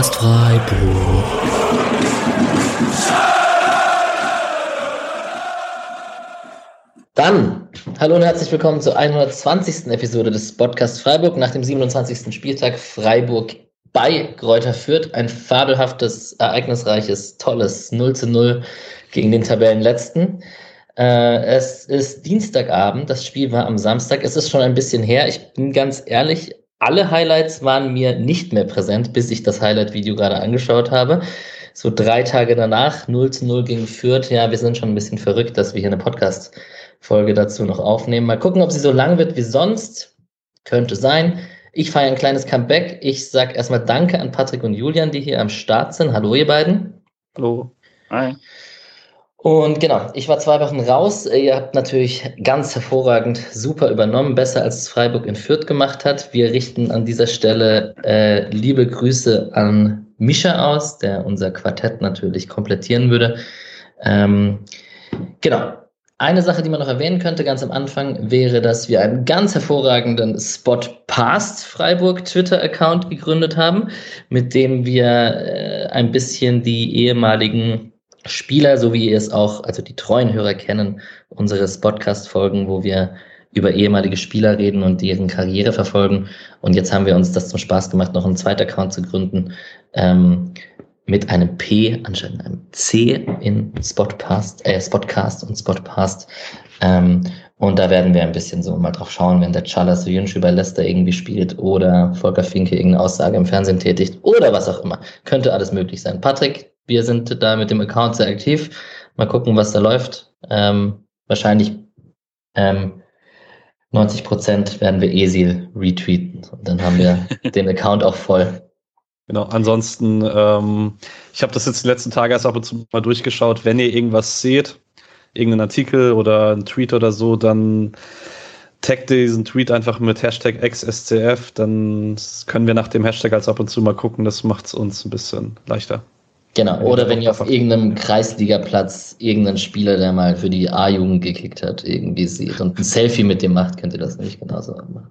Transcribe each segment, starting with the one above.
Podcast Freiburg. Dann, hallo und herzlich willkommen zur 120. Episode des Podcast Freiburg nach dem 27. Spieltag Freiburg bei Kräuter Fürth. Ein fabelhaftes, ereignisreiches, tolles 0 zu 0 gegen den Tabellenletzten. Äh, es ist Dienstagabend, das Spiel war am Samstag. Es ist schon ein bisschen her. Ich bin ganz ehrlich, alle Highlights waren mir nicht mehr präsent, bis ich das Highlight-Video gerade angeschaut habe. So drei Tage danach, 0 zu 0 gegen Fürth. Ja, wir sind schon ein bisschen verrückt, dass wir hier eine Podcast-Folge dazu noch aufnehmen. Mal gucken, ob sie so lang wird wie sonst. Könnte sein. Ich feiere ein kleines Comeback. Ich sage erstmal Danke an Patrick und Julian, die hier am Start sind. Hallo, ihr beiden. Hallo. Hi. Und genau, ich war zwei Wochen raus. Ihr habt natürlich ganz hervorragend super übernommen, besser als Freiburg in Fürth gemacht hat. Wir richten an dieser Stelle äh, liebe Grüße an Mischa aus, der unser Quartett natürlich komplettieren würde. Ähm, genau. Eine Sache, die man noch erwähnen könnte ganz am Anfang, wäre, dass wir einen ganz hervorragenden Spot Past Freiburg Twitter-Account gegründet haben, mit dem wir äh, ein bisschen die ehemaligen Spieler, so wie ihr es auch, also die treuen Hörer kennen, unseres Podcast-Folgen, wo wir über ehemalige Spieler reden und deren Karriere verfolgen. Und jetzt haben wir uns das zum Spaß gemacht, noch einen zweiten Account zu gründen, ähm, mit einem P anstatt einem C in Spotcast, äh, Spotcast und Spotcast. Ähm, und da werden wir ein bisschen so mal drauf schauen, wenn der Charles Soyuncu bei Leicester irgendwie spielt oder Volker Finke irgendeine Aussage im Fernsehen tätigt oder was auch immer. Könnte alles möglich sein. Patrick, wir sind da mit dem Account sehr aktiv. Mal gucken, was da läuft. Ähm, wahrscheinlich ähm, 90 Prozent werden wir Esil retweeten. Und dann haben wir den Account auch voll. Genau, ansonsten, ähm, ich habe das jetzt die letzten Tage erst ab und zu mal durchgeschaut. Wenn ihr irgendwas seht, irgendeinen Artikel oder einen Tweet oder so, dann taggt diesen Tweet einfach mit Hashtag XSCF, dann können wir nach dem Hashtag als ab und zu mal gucken. Das macht es uns ein bisschen leichter. Genau, oder wenn ihr auf irgendeinem Kreisligaplatz irgendeinen Spieler, der mal für die A-Jugend gekickt hat, irgendwie seht und ein Selfie mit dem macht, könnt ihr das nämlich genauso machen.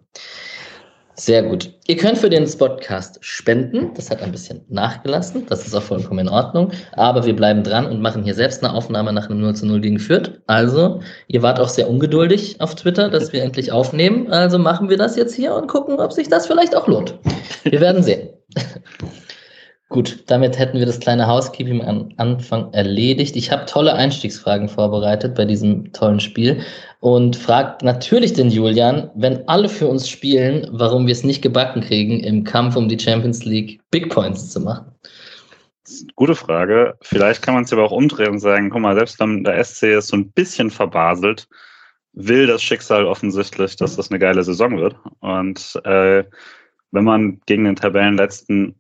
Sehr gut. Ihr könnt für den Spotcast spenden. Das hat ein bisschen nachgelassen. Das ist auch vollkommen in Ordnung. Aber wir bleiben dran und machen hier selbst eine Aufnahme nach einem 0 zu 0 gegen Fürth. Also, ihr wart auch sehr ungeduldig auf Twitter, dass wir endlich aufnehmen. Also machen wir das jetzt hier und gucken, ob sich das vielleicht auch lohnt. Wir werden sehen. Gut, damit hätten wir das kleine Housekeeping am Anfang erledigt. Ich habe tolle Einstiegsfragen vorbereitet bei diesem tollen Spiel und frage natürlich den Julian, wenn alle für uns spielen, warum wir es nicht gebacken kriegen, im Kampf um die Champions League Big Points zu machen. Gute Frage. Vielleicht kann man es aber auch umdrehen und sagen, guck mal, selbst wenn der SC ist so ein bisschen verbaselt, will das Schicksal offensichtlich, dass das eine geile Saison wird. Und äh, wenn man gegen den Tabellenletzten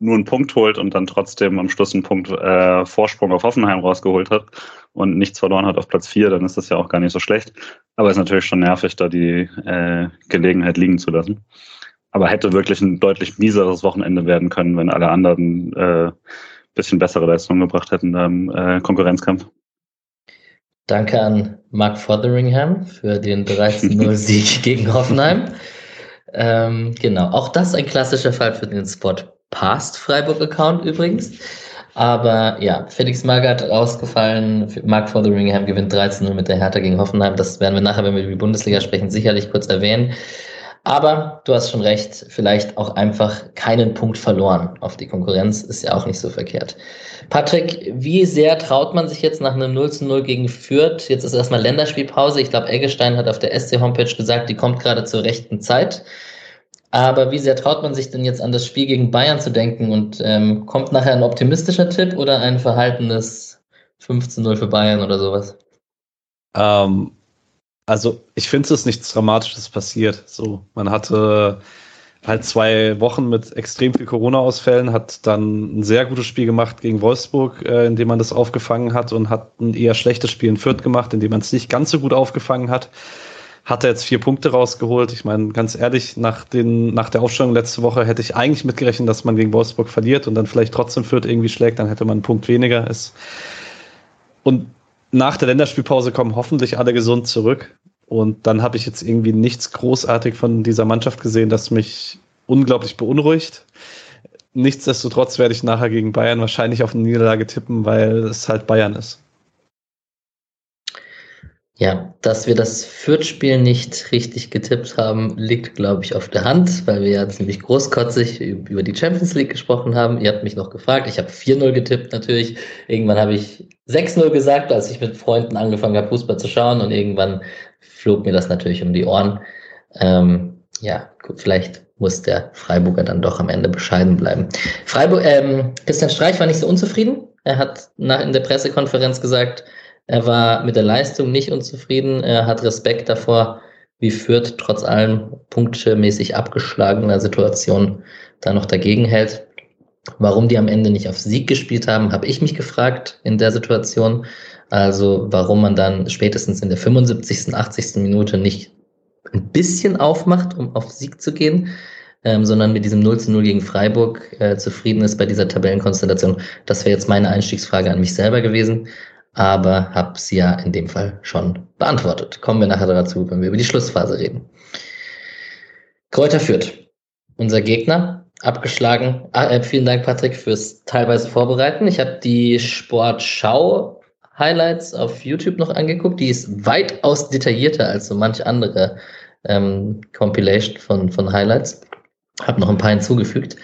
nur einen Punkt holt und dann trotzdem am Schluss einen Punkt äh, Vorsprung auf Hoffenheim rausgeholt hat und nichts verloren hat auf Platz vier, dann ist das ja auch gar nicht so schlecht. Aber es ist natürlich schon nervig, da die äh, Gelegenheit liegen zu lassen. Aber hätte wirklich ein deutlich mieseres Wochenende werden können, wenn alle anderen äh, bisschen bessere Leistungen gebracht hätten im äh, Konkurrenzkampf. Danke an Mark Fotheringham für den 13-0-Sieg gegen Hoffenheim. Ähm, genau, auch das ein klassischer Fall für den Spot Past Freiburg-Account übrigens. Aber ja, Felix Magath rausgefallen. Mark Fotheringham gewinnt 13-0 mit der Hertha gegen Hoffenheim. Das werden wir nachher, wenn wir über die Bundesliga sprechen, sicherlich kurz erwähnen. Aber du hast schon recht, vielleicht auch einfach keinen Punkt verloren auf die Konkurrenz, ist ja auch nicht so verkehrt. Patrick, wie sehr traut man sich jetzt nach einem 0 zu 0 gegen Fürth? Jetzt ist erstmal Länderspielpause. Ich glaube, Eggestein hat auf der SC-Homepage gesagt, die kommt gerade zur rechten Zeit. Aber wie sehr traut man sich denn jetzt an das Spiel gegen Bayern zu denken und ähm, kommt nachher ein optimistischer Tipp oder ein verhaltenes 15-0 für Bayern oder sowas? Ähm, also ich finde, es ist nichts Dramatisches passiert. So, man hatte halt zwei Wochen mit extrem viel Corona-Ausfällen, hat dann ein sehr gutes Spiel gemacht gegen Wolfsburg, äh, indem man das aufgefangen hat und hat ein eher schlechtes Spiel in Fürth gemacht, indem man es nicht ganz so gut aufgefangen hat hat er jetzt vier Punkte rausgeholt. Ich meine, ganz ehrlich, nach, den, nach der Aufstellung letzte Woche hätte ich eigentlich mitgerechnet, dass man gegen Wolfsburg verliert und dann vielleicht trotzdem Fürth irgendwie schlägt, dann hätte man einen Punkt weniger. Ist. Und nach der Länderspielpause kommen hoffentlich alle gesund zurück. Und dann habe ich jetzt irgendwie nichts großartig von dieser Mannschaft gesehen, das mich unglaublich beunruhigt. nichtsdestotrotz werde ich nachher gegen Bayern wahrscheinlich auf eine Niederlage tippen, weil es halt Bayern ist. Ja, dass wir das Fürth-Spiel nicht richtig getippt haben, liegt, glaube ich, auf der Hand, weil wir ja ziemlich großkotzig über die Champions League gesprochen haben. Ihr habt mich noch gefragt. Ich habe 4-0 getippt natürlich. Irgendwann habe ich 6-0 gesagt, als ich mit Freunden angefangen habe, Fußball zu schauen. Und irgendwann flog mir das natürlich um die Ohren. Ähm, ja, gut, vielleicht muss der Freiburger dann doch am Ende bescheiden bleiben. Freiburg, ähm, Christian Streich war nicht so unzufrieden. Er hat nach, in der Pressekonferenz gesagt, er war mit der Leistung nicht unzufrieden. Er hat Respekt davor, wie Fürth trotz allem punktmäßig abgeschlagener Situation da noch dagegen hält. Warum die am Ende nicht auf Sieg gespielt haben, habe ich mich gefragt in der Situation. Also warum man dann spätestens in der 75., 80. Minute nicht ein bisschen aufmacht, um auf Sieg zu gehen, ähm, sondern mit diesem 0 zu 0 gegen Freiburg äh, zufrieden ist bei dieser Tabellenkonstellation. Das wäre jetzt meine Einstiegsfrage an mich selber gewesen aber habe sie ja in dem Fall schon beantwortet. Kommen wir nachher dazu, wenn wir über die Schlussphase reden. Kräuter führt. Unser Gegner, abgeschlagen. Ah, äh, vielen Dank, Patrick, fürs teilweise Vorbereiten. Ich habe die Sportschau Highlights auf YouTube noch angeguckt. Die ist weitaus detaillierter als so manch andere ähm, Compilation von, von Highlights. Habe noch ein paar hinzugefügt.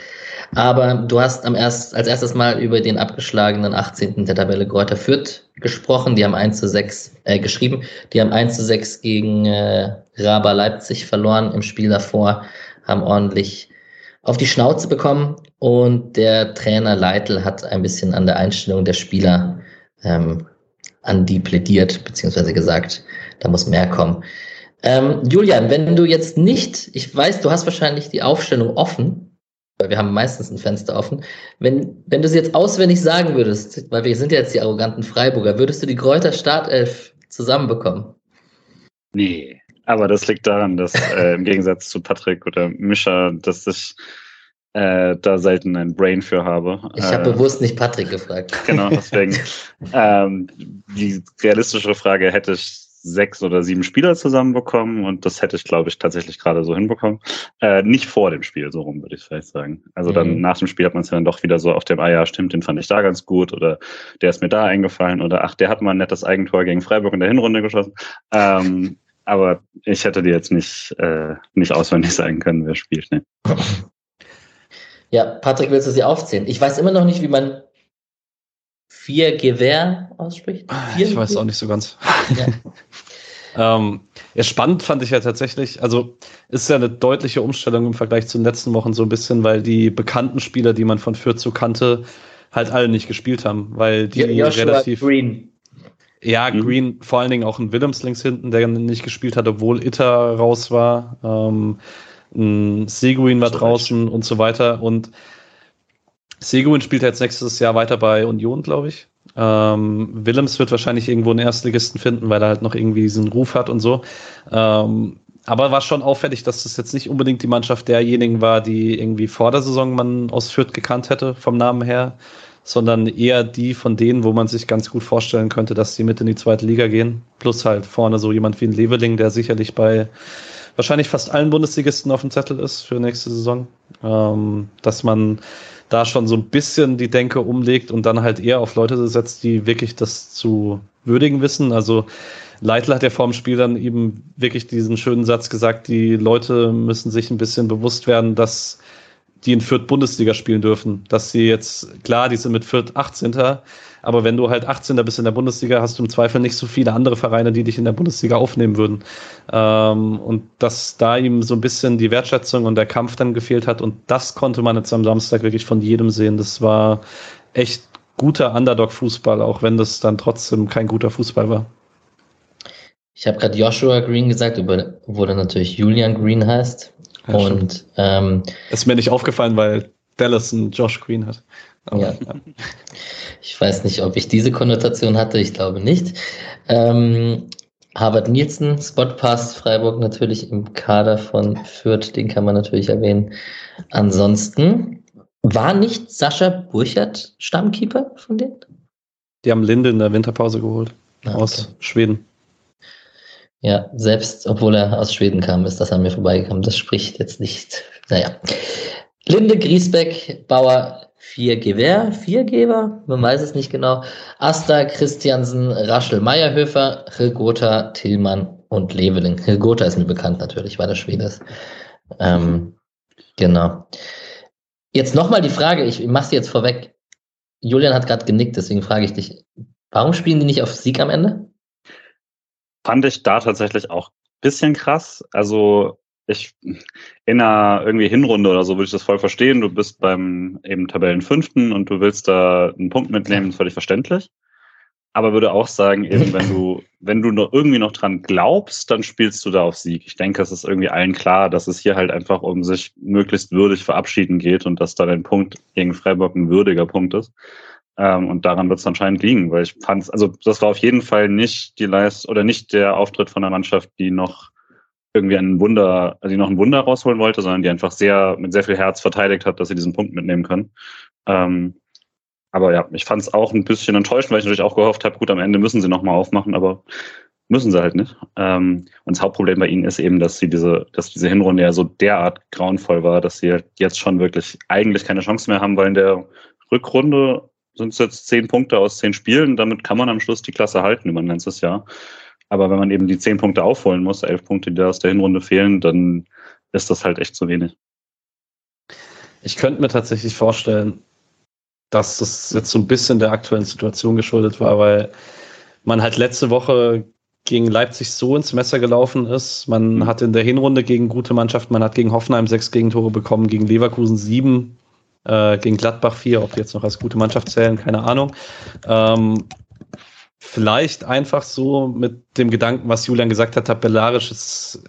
Aber du hast am erst, als erstes Mal über den abgeschlagenen 18. der Tabelle Greuther Fürth gesprochen. Die haben 1 zu 6 äh, geschrieben. Die haben 1 zu 6 gegen äh, Raba Leipzig verloren im Spiel davor, haben ordentlich auf die Schnauze bekommen und der Trainer Leitl hat ein bisschen an der Einstellung der Spieler ähm, an die plädiert, beziehungsweise gesagt, da muss mehr kommen. Ähm, Julian, wenn du jetzt nicht, ich weiß, du hast wahrscheinlich die Aufstellung offen, weil wir haben meistens ein Fenster offen. Wenn, wenn du sie jetzt auswendig sagen würdest, weil wir sind ja jetzt die arroganten Freiburger, würdest du die Kräuter Startelf zusammenbekommen? Nee, aber das liegt daran, dass äh, im Gegensatz zu Patrick oder Mischa, dass ich äh, da selten ein Brain für habe. Ich habe äh, bewusst nicht Patrick gefragt. Genau, deswegen. ähm, die realistischere Frage hätte ich sechs oder sieben Spieler zusammenbekommen und das hätte ich, glaube ich, tatsächlich gerade so hinbekommen. Äh, nicht vor dem Spiel, so rum würde ich vielleicht sagen. Also dann mhm. nach dem Spiel hat man es dann doch wieder so auf dem, ah ja, stimmt, den fand ich da ganz gut oder der ist mir da eingefallen oder ach, der hat mal ein nettes Eigentor gegen Freiburg in der Hinrunde geschossen. Ähm, aber ich hätte dir jetzt nicht, äh, nicht auswendig sagen können, wer spielt. Ne? Ja, Patrick, willst du sie aufzählen? Ich weiß immer noch nicht, wie man vier Gewehr ausspricht. Vier ich weiß es auch nicht so ganz. Ja. ähm, ja, spannend fand ich ja tatsächlich, also ist ja eine deutliche Umstellung im Vergleich zu den letzten Wochen so ein bisschen, weil die bekannten Spieler, die man von Fürth so kannte, halt alle nicht gespielt haben, weil die Joshua relativ. Green. Ja, mhm. Green, vor allen Dingen auch ein Willems links hinten, der nicht gespielt hat, obwohl Itter raus war. Ähm, ein Seguin war draußen und so weiter. Und Seguin spielt jetzt nächstes Jahr weiter bei Union, glaube ich. Ähm, Willems wird wahrscheinlich irgendwo einen Erstligisten finden, weil er halt noch irgendwie diesen Ruf hat und so. Ähm, aber war schon auffällig, dass das jetzt nicht unbedingt die Mannschaft derjenigen war, die irgendwie vor der Saison man aus Fürth gekannt hätte, vom Namen her, sondern eher die von denen, wo man sich ganz gut vorstellen könnte, dass sie mit in die zweite Liga gehen. Plus halt vorne so jemand wie ein Leveling, der sicherlich bei wahrscheinlich fast allen Bundesligisten auf dem Zettel ist für nächste Saison. Ähm, dass man da schon so ein bisschen die Denke umlegt und dann halt eher auf Leute setzt, die wirklich das zu würdigen wissen. Also Leitl hat ja vor dem Spiel dann eben wirklich diesen schönen Satz gesagt, die Leute müssen sich ein bisschen bewusst werden, dass die in Fürth Bundesliga spielen dürfen. Dass sie jetzt, klar, die sind mit Fürth 18. Aber wenn du halt 18. bist in der Bundesliga, hast du im Zweifel nicht so viele andere Vereine, die dich in der Bundesliga aufnehmen würden. Ähm, und dass da ihm so ein bisschen die Wertschätzung und der Kampf dann gefehlt hat. Und das konnte man jetzt am Samstag wirklich von jedem sehen. Das war echt guter Underdog-Fußball, auch wenn das dann trotzdem kein guter Fußball war. Ich habe gerade Joshua Green gesagt, obwohl er natürlich Julian Green heißt. Ja, und ähm, ist mir nicht aufgefallen, weil Dallas einen Josh Green hat. Aber, ja. Ich weiß nicht, ob ich diese Konnotation hatte, ich glaube nicht. Ähm, Harvard Nielsen, Spotpass, Freiburg natürlich im Kader von Fürth, den kann man natürlich erwähnen. Ansonsten war nicht Sascha Burchardt Stammkeeper von denen? Die haben Linde in der Winterpause geholt. Ah, okay. Aus Schweden. Ja, selbst obwohl er aus Schweden kam, ist das an mir vorbeigekommen. Das spricht jetzt nicht. Naja. Linde, Griesbeck, Bauer, vier Gewehr, vier Geber, man weiß es nicht genau. Asta, Christiansen, Raschel, Meyerhöfer, Hilgotha, Tillmann und Leveling. Hilgotha ist mir bekannt natürlich, weil er Schwede ist. Ähm, genau. Jetzt nochmal die Frage, ich mache sie jetzt vorweg. Julian hat gerade genickt, deswegen frage ich dich, warum spielen die nicht auf Sieg am Ende? Fand ich da tatsächlich auch ein bisschen krass. Also ich in einer irgendwie Hinrunde oder so würde ich das voll verstehen. Du bist beim eben Tabellenfünften und du willst da einen Punkt mitnehmen, völlig verständlich. Aber würde auch sagen, eben wenn du, wenn du noch irgendwie noch dran glaubst, dann spielst du da auf Sieg. Ich denke, es ist irgendwie allen klar, dass es hier halt einfach um sich möglichst würdig verabschieden geht und dass da dein Punkt gegen Freiburg ein würdiger Punkt ist. Ähm, und daran wird es anscheinend liegen, weil ich fand, also das war auf jeden Fall nicht die Leist oder nicht der Auftritt von der Mannschaft, die noch irgendwie ein Wunder, also die noch ein Wunder rausholen wollte, sondern die einfach sehr, mit sehr viel Herz verteidigt hat, dass sie diesen Punkt mitnehmen können. Ähm, aber ja, ich fand es auch ein bisschen enttäuschend, weil ich natürlich auch gehofft habe, gut, am Ende müssen sie nochmal aufmachen, aber müssen sie halt nicht. Ähm, und das Hauptproblem bei ihnen ist eben, dass sie diese, dass diese Hinrunde ja so derart grauenvoll war, dass sie jetzt schon wirklich eigentlich keine Chance mehr haben, weil in der Rückrunde sind es jetzt zehn Punkte aus zehn Spielen. Damit kann man am Schluss die Klasse halten über ein ganzes Jahr. Aber wenn man eben die zehn Punkte aufholen muss, elf Punkte, die da aus der Hinrunde fehlen, dann ist das halt echt zu wenig. Ich könnte mir tatsächlich vorstellen, dass das jetzt so ein bisschen der aktuellen Situation geschuldet war, weil man halt letzte Woche gegen Leipzig so ins Messer gelaufen ist. Man mhm. hat in der Hinrunde gegen gute Mannschaften, man hat gegen Hoffenheim sechs Gegentore bekommen, gegen Leverkusen sieben, äh, gegen Gladbach vier, ob die jetzt noch als gute Mannschaft zählen, keine Ahnung. Ähm, vielleicht einfach so mit dem Gedanken, was Julian gesagt hat, tabellarisch ist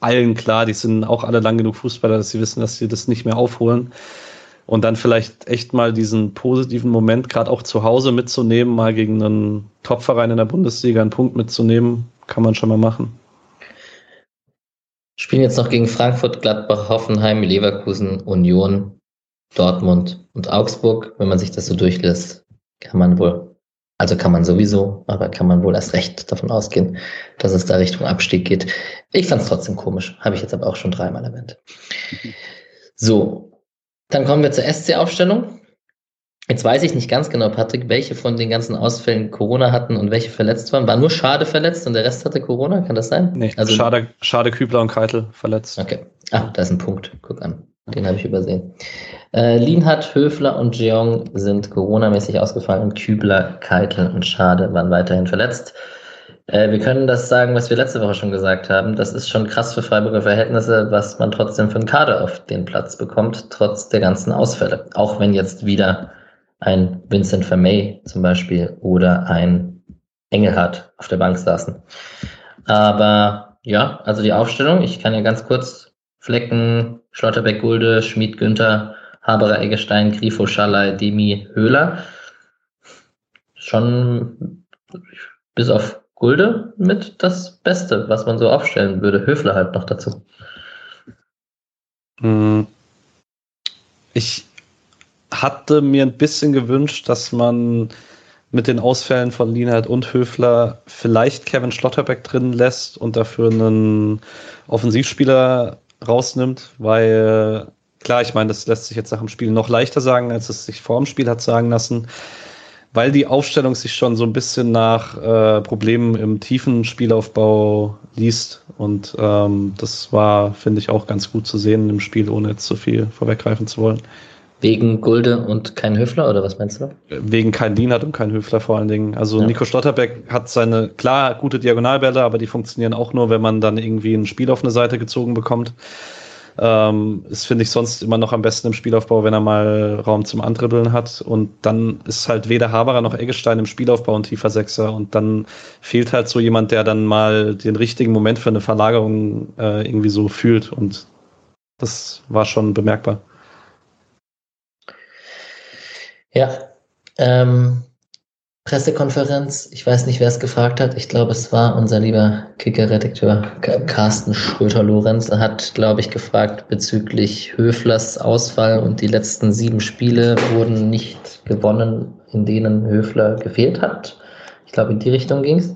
allen klar, die sind auch alle lang genug Fußballer, dass sie wissen, dass sie das nicht mehr aufholen. Und dann vielleicht echt mal diesen positiven Moment gerade auch zu Hause mitzunehmen, mal gegen einen Topverein in der Bundesliga einen Punkt mitzunehmen, kann man schon mal machen. Spielen jetzt noch gegen Frankfurt, Gladbach, Hoffenheim, Leverkusen, Union, Dortmund und Augsburg. Wenn man sich das so durchlässt, kann man wohl also kann man sowieso, aber kann man wohl erst recht davon ausgehen, dass es da Richtung Abstieg geht. Ich fand es trotzdem komisch, habe ich jetzt aber auch schon dreimal erwähnt. So, dann kommen wir zur SC-Aufstellung. Jetzt weiß ich nicht ganz genau, Patrick, welche von den ganzen Ausfällen Corona hatten und welche verletzt waren. War nur Schade verletzt und der Rest hatte Corona? Kann das sein? Nee, also Schade, Schade Kübler und Keitel verletzt. Okay. Ah, da ist ein Punkt. Guck an. Den habe ich übersehen. Äh, Lienhardt, Höfler und Jeong sind Corona-mäßig ausgefallen und Kübler, Keitel und Schade waren weiterhin verletzt. Äh, wir können das sagen, was wir letzte Woche schon gesagt haben. Das ist schon krass für Freiburger Verhältnisse, was man trotzdem für einen Kader auf den Platz bekommt, trotz der ganzen Ausfälle. Auch wenn jetzt wieder ein Vincent Vermey zum Beispiel oder ein Engelhardt auf der Bank saßen. Aber ja, also die Aufstellung, ich kann ja ganz kurz Flecken, Schlotterbeck, Gulde, Schmid, Günther, Haberer, Eggestein, Grifo, Schallei, Demi, Höhler. Schon bis auf Gulde mit das Beste, was man so aufstellen würde. Höfler halt noch dazu. Hm. Ich hatte mir ein bisschen gewünscht, dass man mit den Ausfällen von Lienhardt und Höfler vielleicht Kevin Schlotterbeck drin lässt und dafür einen Offensivspieler rausnimmt, weil klar, ich meine, das lässt sich jetzt nach dem Spiel noch leichter sagen, als es sich vor dem Spiel hat sagen lassen, weil die Aufstellung sich schon so ein bisschen nach äh, Problemen im tiefen Spielaufbau liest. Und ähm, das war, finde ich, auch ganz gut zu sehen im Spiel, ohne jetzt zu viel vorweggreifen zu wollen. Wegen Gulde und kein Höfler oder was meinst du? Wegen kein Dienert und kein Höfler vor allen Dingen. Also ja. Nico Stotterbeck hat seine, klar, gute Diagonalbälle, aber die funktionieren auch nur, wenn man dann irgendwie ein Spiel auf eine Seite gezogen bekommt. Ähm, ist, finde ich, sonst immer noch am besten im Spielaufbau, wenn er mal Raum zum Andribbeln hat. Und dann ist halt weder Haberer noch Eggestein im Spielaufbau ein tiefer Sechser. Und dann fehlt halt so jemand, der dann mal den richtigen Moment für eine Verlagerung äh, irgendwie so fühlt. Und das war schon bemerkbar. Ja, ähm, Pressekonferenz, ich weiß nicht, wer es gefragt hat. Ich glaube, es war unser lieber Kicker-Redakteur Carsten Schröter-Lorenz. Er hat, glaube ich, gefragt bezüglich Höflers Ausfall und die letzten sieben Spiele wurden nicht gewonnen, in denen Höfler gefehlt hat. Ich glaube, in die Richtung ging es.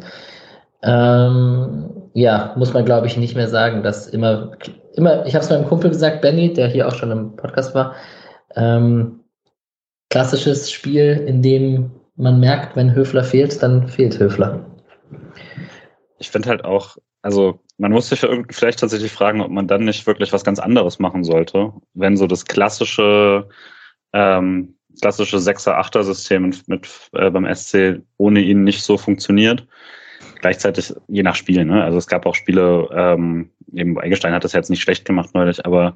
Ähm, ja, muss man, glaube ich, nicht mehr sagen, dass immer immer, ich habe es meinem Kumpel gesagt, Benny, der hier auch schon im Podcast war, ähm, klassisches Spiel, in dem man merkt, wenn Höfler fehlt, dann fehlt Höfler. Ich finde halt auch, also man muss sich vielleicht tatsächlich fragen, ob man dann nicht wirklich was ganz anderes machen sollte, wenn so das klassische ähm, klassische Sechser-Achter-System mit äh, beim SC ohne ihn nicht so funktioniert. Gleichzeitig je nach Spiel, ne? Also es gab auch Spiele, ähm, eben Eingestein hat das jetzt nicht schlecht gemacht neulich, aber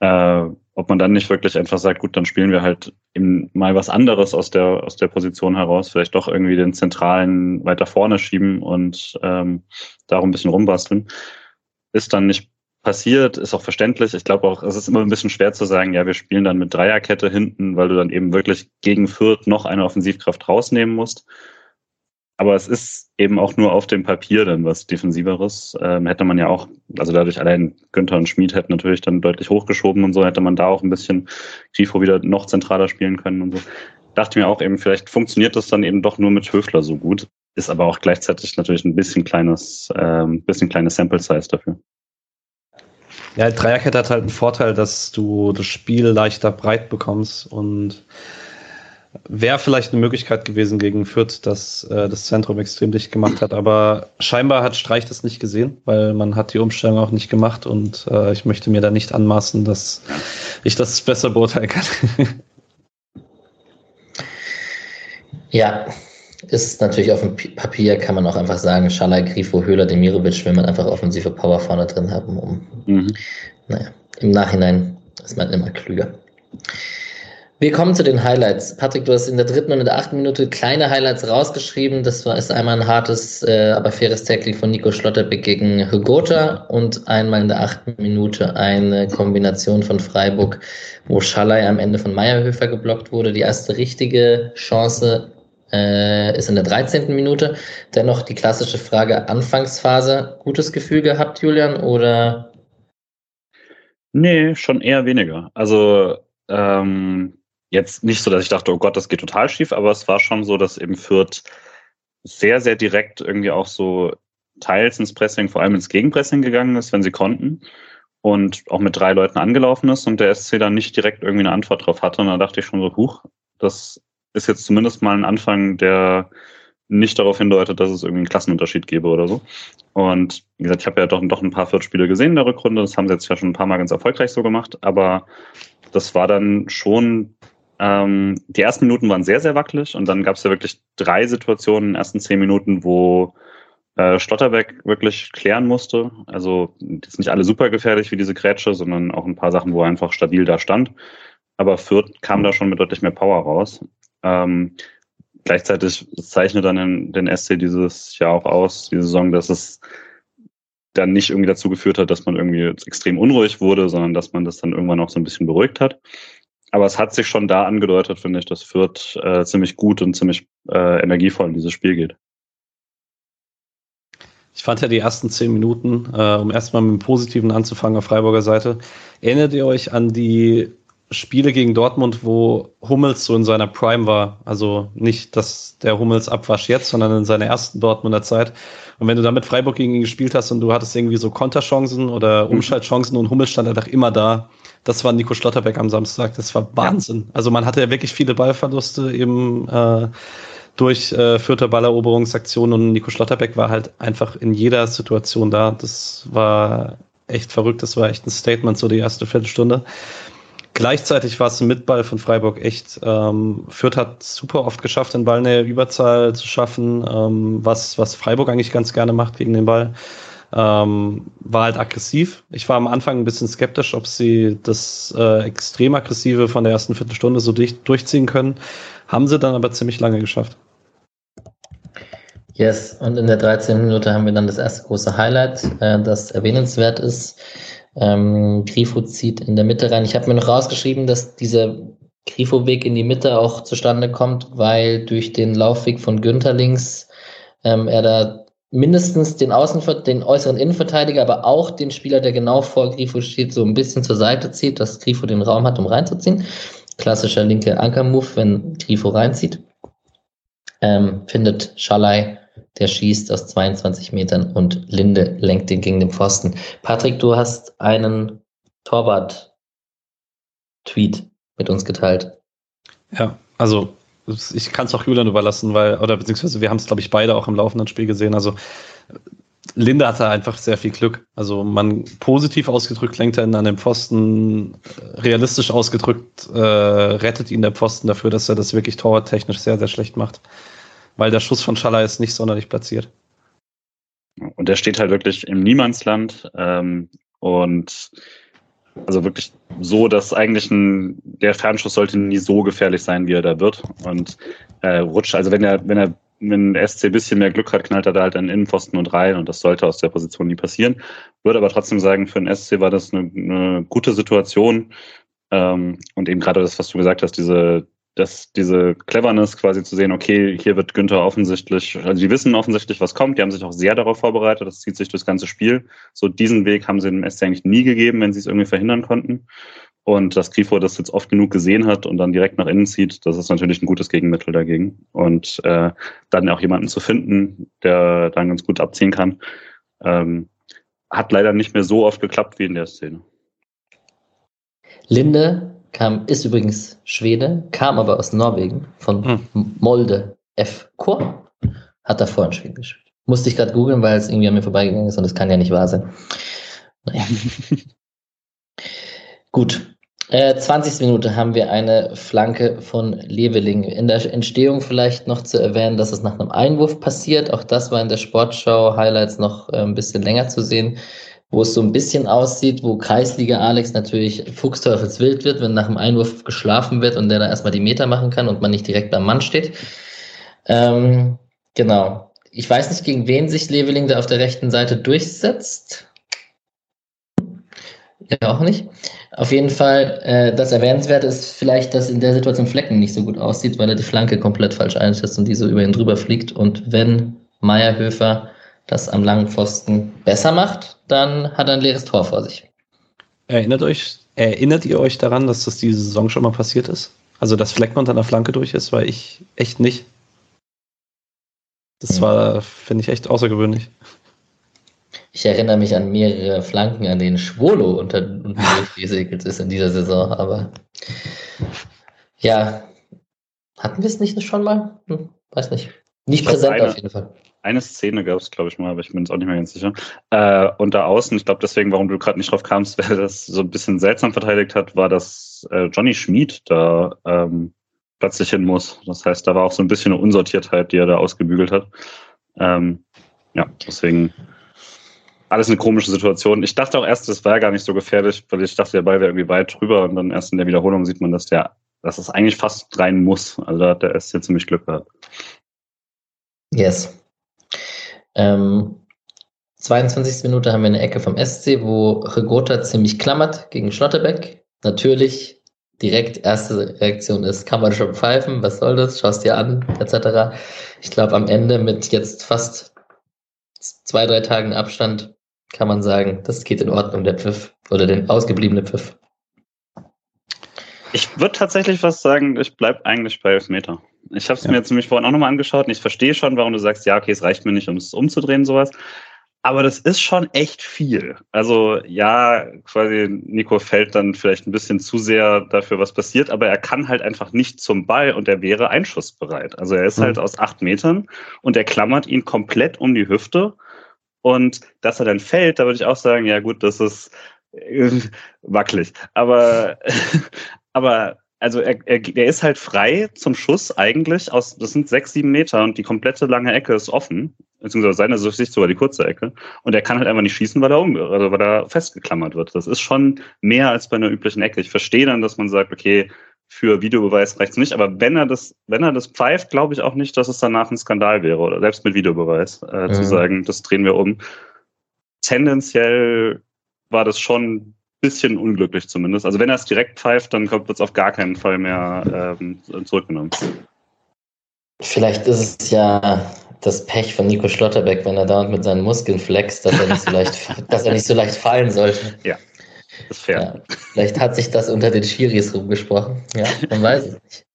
äh, ob man dann nicht wirklich einfach sagt, gut, dann spielen wir halt eben mal was anderes aus der aus der Position heraus, vielleicht doch irgendwie den zentralen weiter vorne schieben und ähm, darum ein bisschen rumbasteln, ist dann nicht passiert, ist auch verständlich. Ich glaube auch, es ist immer ein bisschen schwer zu sagen, ja, wir spielen dann mit Dreierkette hinten, weil du dann eben wirklich gegen Fürth noch eine Offensivkraft rausnehmen musst. Aber es ist eben auch nur auf dem Papier dann was Defensiveres. Ähm, hätte man ja auch, also dadurch allein Günther und Schmid hätten natürlich dann deutlich hochgeschoben und so, hätte man da auch ein bisschen Grifo wieder noch zentraler spielen können und so. Dachte mir auch eben, vielleicht funktioniert das dann eben doch nur mit Höfler so gut. Ist aber auch gleichzeitig natürlich ein bisschen kleines, ähm, bisschen kleines Sample Size dafür. Ja, Dreierkette hat halt einen Vorteil, dass du das Spiel leichter breit bekommst und wäre vielleicht eine Möglichkeit gewesen gegen Fürth, dass äh, das Zentrum extrem dicht gemacht hat, aber scheinbar hat Streich das nicht gesehen, weil man hat die Umstellung auch nicht gemacht und äh, ich möchte mir da nicht anmaßen, dass ich das besser beurteilen kann. ja, ist natürlich auf dem Papier, kann man auch einfach sagen, Schalai, Grifo, Höhler, Demirovic, will man einfach offensive Power vorne drin haben, um, mhm. naja, im Nachhinein ist man immer klüger. Wir kommen zu den Highlights. Patrick, du hast in der dritten und in der achten Minute kleine Highlights rausgeschrieben. Das war ist einmal ein hartes, äh, aber faires Tackling von Nico Schlotterbeck gegen Hugota und einmal in der achten Minute eine Kombination von Freiburg, wo Schallei am Ende von Meierhöfer geblockt wurde. Die erste richtige Chance äh, ist in der 13. Minute. Dennoch die klassische Frage, Anfangsphase, gutes Gefühl gehabt, Julian, oder? Nee, schon eher weniger. Also ähm, jetzt nicht so, dass ich dachte, oh Gott, das geht total schief, aber es war schon so, dass eben Fürth sehr, sehr direkt irgendwie auch so teils ins Pressing, vor allem ins Gegenpressing gegangen ist, wenn sie konnten und auch mit drei Leuten angelaufen ist und der SC dann nicht direkt irgendwie eine Antwort drauf hatte. Und da dachte ich schon so, huch, das ist jetzt zumindest mal ein Anfang, der nicht darauf hindeutet, dass es irgendwie einen Klassenunterschied gäbe oder so. Und wie gesagt, ich habe ja doch, doch ein paar Viertspiele gesehen in der Rückrunde. Das haben sie jetzt ja schon ein paar Mal ganz erfolgreich so gemacht. Aber das war dann schon, ähm, die ersten Minuten waren sehr, sehr wackelig. Und dann gab es ja wirklich drei Situationen in den ersten zehn Minuten, wo äh, Stotterbeck wirklich klären musste. Also jetzt nicht alle super gefährlich wie diese Grätsche, sondern auch ein paar Sachen, wo er einfach stabil da stand. Aber Fürth kam da schon mit deutlich mehr Power raus. Ähm, gleichzeitig zeichnet dann den, SC dieses Jahr auch aus, die Saison, dass es dann nicht irgendwie dazu geführt hat, dass man irgendwie extrem unruhig wurde, sondern dass man das dann irgendwann auch so ein bisschen beruhigt hat. Aber es hat sich schon da angedeutet, finde ich, dass Fürth äh, ziemlich gut und ziemlich äh, energievoll in dieses Spiel geht. Ich fand ja die ersten zehn Minuten, äh, um erstmal mit dem Positiven anzufangen auf Freiburger Seite, erinnert ihr euch an die Spiele gegen Dortmund, wo Hummels so in seiner Prime war. Also nicht, dass der Hummels abwasch jetzt, sondern in seiner ersten Dortmunder Zeit. Und wenn du da mit Freiburg gegen ihn gespielt hast und du hattest irgendwie so Konterchancen oder mhm. Umschaltchancen und Hummels stand einfach immer da, das war Nico Schlotterbeck am Samstag. Das war Wahnsinn. Ja. Also man hatte ja wirklich viele Ballverluste eben äh, durch äh, vierte Balleroberungsaktionen und Nico Schlotterbeck war halt einfach in jeder Situation da. Das war echt verrückt. Das war echt ein Statement, so die erste Viertelstunde. Gleichzeitig war es ein Mitball von Freiburg echt. Ähm, Fürth hat super oft geschafft, den Ball eine Überzahl zu schaffen, ähm, was, was Freiburg eigentlich ganz gerne macht gegen den Ball. Ähm, war halt aggressiv. Ich war am Anfang ein bisschen skeptisch, ob sie das äh, extrem aggressive von der ersten Viertelstunde so dicht durchziehen können. Haben sie dann aber ziemlich lange geschafft. Yes, und in der 13. Minute haben wir dann das erste große Highlight, äh, das erwähnenswert ist. Ähm, Grifo zieht in der Mitte rein. Ich habe mir noch rausgeschrieben, dass dieser Grifo-Weg in die Mitte auch zustande kommt, weil durch den Laufweg von Günther links ähm, er da mindestens den, Außen den äußeren Innenverteidiger, aber auch den Spieler, der genau vor Grifo steht, so ein bisschen zur Seite zieht, dass Grifo den Raum hat, um reinzuziehen. Klassischer linke Anker-Move, wenn Grifo reinzieht. Ähm, findet Schalai der schießt aus 22 Metern und Linde lenkt den gegen den Pfosten. Patrick, du hast einen Torwart-Tweet mit uns geteilt. Ja, also ich kann es auch Julian überlassen, weil, oder beziehungsweise wir haben es, glaube ich, beide auch im laufenden Spiel gesehen. Also Linde hatte einfach sehr viel Glück. Also man positiv ausgedrückt lenkt er ihn an den Pfosten, realistisch ausgedrückt äh, rettet ihn der Pfosten dafür, dass er das wirklich torwarttechnisch sehr, sehr schlecht macht. Weil der Schuss von Schaller ist nicht sonderlich platziert. Und der steht halt wirklich im Niemandsland ähm, und also wirklich so, dass eigentlich ein, der Fernschuss sollte nie so gefährlich sein, wie er da wird. Und äh, rutscht, also wenn er, wenn er wenn SC ein bisschen mehr Glück hat, knallt er da halt an Innenpfosten und rein und das sollte aus der Position nie passieren. Würde aber trotzdem sagen, für den SC war das eine, eine gute Situation. Ähm, und eben gerade das, was du gesagt hast, diese, das, diese Cleverness quasi zu sehen, okay, hier wird Günther offensichtlich, also die wissen offensichtlich, was kommt, die haben sich auch sehr darauf vorbereitet, das zieht sich durchs ganze Spiel. So diesen Weg haben sie dem SC eigentlich nie gegeben, wenn sie es irgendwie verhindern konnten. Und dass Grifo das jetzt oft genug gesehen hat und dann direkt nach innen zieht, das ist natürlich ein gutes Gegenmittel dagegen. Und äh, dann auch jemanden zu finden, der dann ganz gut abziehen kann, ähm, hat leider nicht mehr so oft geklappt wie in der Szene. Linde kam, ist übrigens Schwede, kam aber aus Norwegen, von hm. Molde F. Chor, hat da vorhin Schweden gespielt. Musste ich gerade googeln, weil es irgendwie an mir vorbeigegangen ist und das kann ja nicht wahr sein. Naja. Gut. Äh, 20. Minute haben wir eine Flanke von Leveling. In der Entstehung vielleicht noch zu erwähnen, dass es nach einem Einwurf passiert. Auch das war in der Sportschau Highlights noch äh, ein bisschen länger zu sehen, wo es so ein bisschen aussieht, wo Kreisliga Alex natürlich fuchsteufelswild wird, wenn nach dem Einwurf geschlafen wird und der da erstmal die Meter machen kann und man nicht direkt am Mann steht. Ähm, genau. Ich weiß nicht, gegen wen sich Leveling da auf der rechten Seite durchsetzt. Ja, auch nicht. Auf jeden Fall, äh, das Erwähnenswerte ist vielleicht, dass in der Situation Flecken nicht so gut aussieht, weil er die Flanke komplett falsch einschätzt und die so über ihn drüber fliegt. Und wenn Meierhöfer das am langen Pfosten besser macht, dann hat er ein leeres Tor vor sich. Erinnert euch, erinnert ihr euch daran, dass das diese Saison schon mal passiert ist? Also, dass Flecken unter einer Flanke durch ist, weil ich echt nicht. Das war, finde ich, echt außergewöhnlich. Ich erinnere mich an mehrere Flanken, an denen Schwolo unter, unten durchgesegelt ist in dieser Saison, aber ja, hatten wir es nicht schon mal? Hm, weiß nicht. Nicht präsent eine, auf jeden Fall. Eine Szene gab es, glaube ich, mal, aber ich bin jetzt auch nicht mehr ganz sicher. Äh, und da außen, ich glaube deswegen, warum du gerade nicht drauf kamst, wer das so ein bisschen seltsam verteidigt hat, war, dass äh, Johnny Schmid da ähm, plötzlich hin muss. Das heißt, da war auch so ein bisschen eine Unsortiertheit, die er da ausgebügelt hat. Ähm, ja, deswegen alles eine komische Situation. Ich dachte auch erst, das wäre gar nicht so gefährlich, weil ich dachte, der Ball wäre irgendwie weit drüber und dann erst in der Wiederholung sieht man, dass der, dass es eigentlich fast rein muss. Also da hat der SC ziemlich Glück gehabt. Yes. Ähm, 22. Minute haben wir eine Ecke vom SC, wo Regota ziemlich klammert gegen Schlotterbeck. Natürlich direkt erste Reaktion ist, kann man schon pfeifen, was soll das, schaust dir an, etc. Ich glaube, am Ende mit jetzt fast zwei, drei Tagen Abstand kann man sagen, das geht in Ordnung, der Pfiff oder den ausgebliebene Pfiff. Ich würde tatsächlich was sagen, ich bleibe eigentlich bei Elfmeter. Ich habe es ja. mir jetzt nämlich vorhin auch nochmal angeschaut und ich verstehe schon, warum du sagst, ja, okay, es reicht mir nicht, um es umzudrehen, sowas. Aber das ist schon echt viel. Also ja, quasi Nico fällt dann vielleicht ein bisschen zu sehr dafür, was passiert, aber er kann halt einfach nicht zum Ball und er wäre einschussbereit. Also er ist mhm. halt aus acht Metern und er klammert ihn komplett um die Hüfte und dass er dann fällt, da würde ich auch sagen, ja gut, das ist äh, wackelig. Aber, aber also er, er, er ist halt frei zum Schuss eigentlich aus, das sind sechs, sieben Meter und die komplette lange Ecke ist offen, beziehungsweise seiner Sicht sogar die kurze Ecke. Und er kann halt einfach nicht schießen, weil er, um, also weil er festgeklammert wird. Das ist schon mehr als bei einer üblichen Ecke. Ich verstehe dann, dass man sagt, okay, für Videobeweis reicht's nicht. Aber wenn er das, wenn er das pfeift, glaube ich auch nicht, dass es danach ein Skandal wäre oder selbst mit Videobeweis äh, mhm. zu sagen, das drehen wir um. Tendenziell war das schon bisschen unglücklich zumindest. Also wenn er es direkt pfeift, dann wird es auf gar keinen Fall mehr ähm, zurückgenommen. Vielleicht ist es ja das Pech von Nico Schlotterbeck, wenn er dauernd mit seinen Muskeln flext, dass er nicht so leicht, dass er nicht so leicht fallen sollte. Ja, ist fair. Ja, vielleicht hat sich das unter den Schiris rumgesprochen. Ja, man weiß es nicht.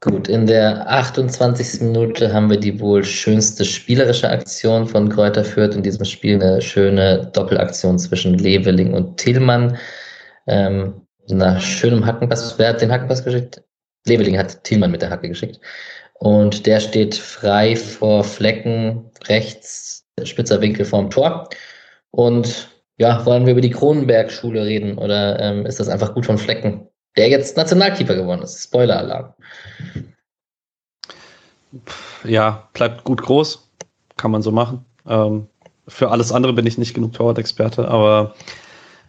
Gut, in der 28. Minute haben wir die wohl schönste spielerische Aktion von Kräuter Fürth in diesem Spiel. Eine schöne Doppelaktion zwischen Leveling und Tillmann. Ähm, nach schönem Hackenpass. Wer hat den Hackenpass geschickt? Leveling hat Thielmann mit der Hacke geschickt. Und der steht frei vor Flecken rechts, spitzer Winkel vorm Tor. Und ja, wollen wir über die Kronenberg-Schule reden oder ähm, ist das einfach gut von Flecken, der jetzt Nationalkeeper geworden ist? Spoiler-Alarm. Ja, bleibt gut groß, kann man so machen. Ähm, für alles andere bin ich nicht genug Torwart-Experte, aber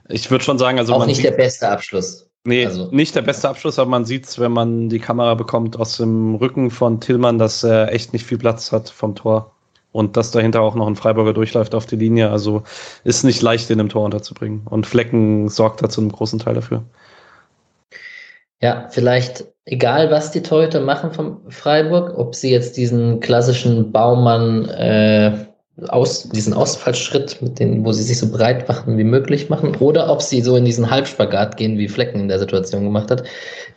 ich würde schon sagen, also. Auch nicht der beste Abschluss. Nee, also. nicht der beste Abschluss, aber man sieht es, wenn man die Kamera bekommt aus dem Rücken von Tillmann, dass er echt nicht viel Platz hat vom Tor. Und dass dahinter auch noch ein Freiburger durchläuft auf die Linie. Also ist nicht leicht, den im Tor unterzubringen. Und Flecken sorgt da zu einem großen Teil dafür. Ja, vielleicht egal, was die Torhüter machen vom Freiburg, ob sie jetzt diesen klassischen Baumann äh, aus, diesen Ausfallschritt, mit den, wo sie sich so breit machen wie möglich machen, oder ob sie so in diesen Halbspagat gehen, wie Flecken in der Situation gemacht hat.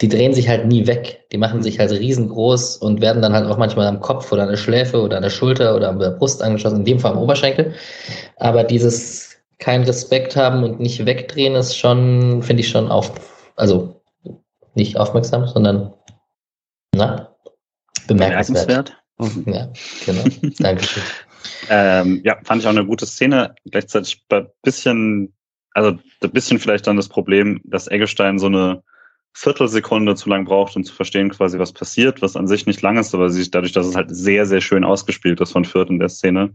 Die drehen sich halt nie weg. Die machen sich halt riesengroß und werden dann halt auch manchmal am Kopf oder an der Schläfe oder an der Schulter oder an der Brust angeschossen, in dem Fall am Oberschenkel. Aber dieses kein Respekt haben und nicht wegdrehen ist schon, finde ich schon auf, also nicht aufmerksam, sondern na, bemerkenswert. bemerkenswert. Ja, genau. Dankeschön. Ähm, ja, fand ich auch eine gute Szene. Gleichzeitig ein bisschen, also ein bisschen vielleicht dann das Problem, dass Eggestein so eine Viertelsekunde zu lang braucht, um zu verstehen quasi, was passiert, was an sich nicht lang ist, aber sich dadurch, dass es halt sehr, sehr schön ausgespielt ist von Fürth in der Szene,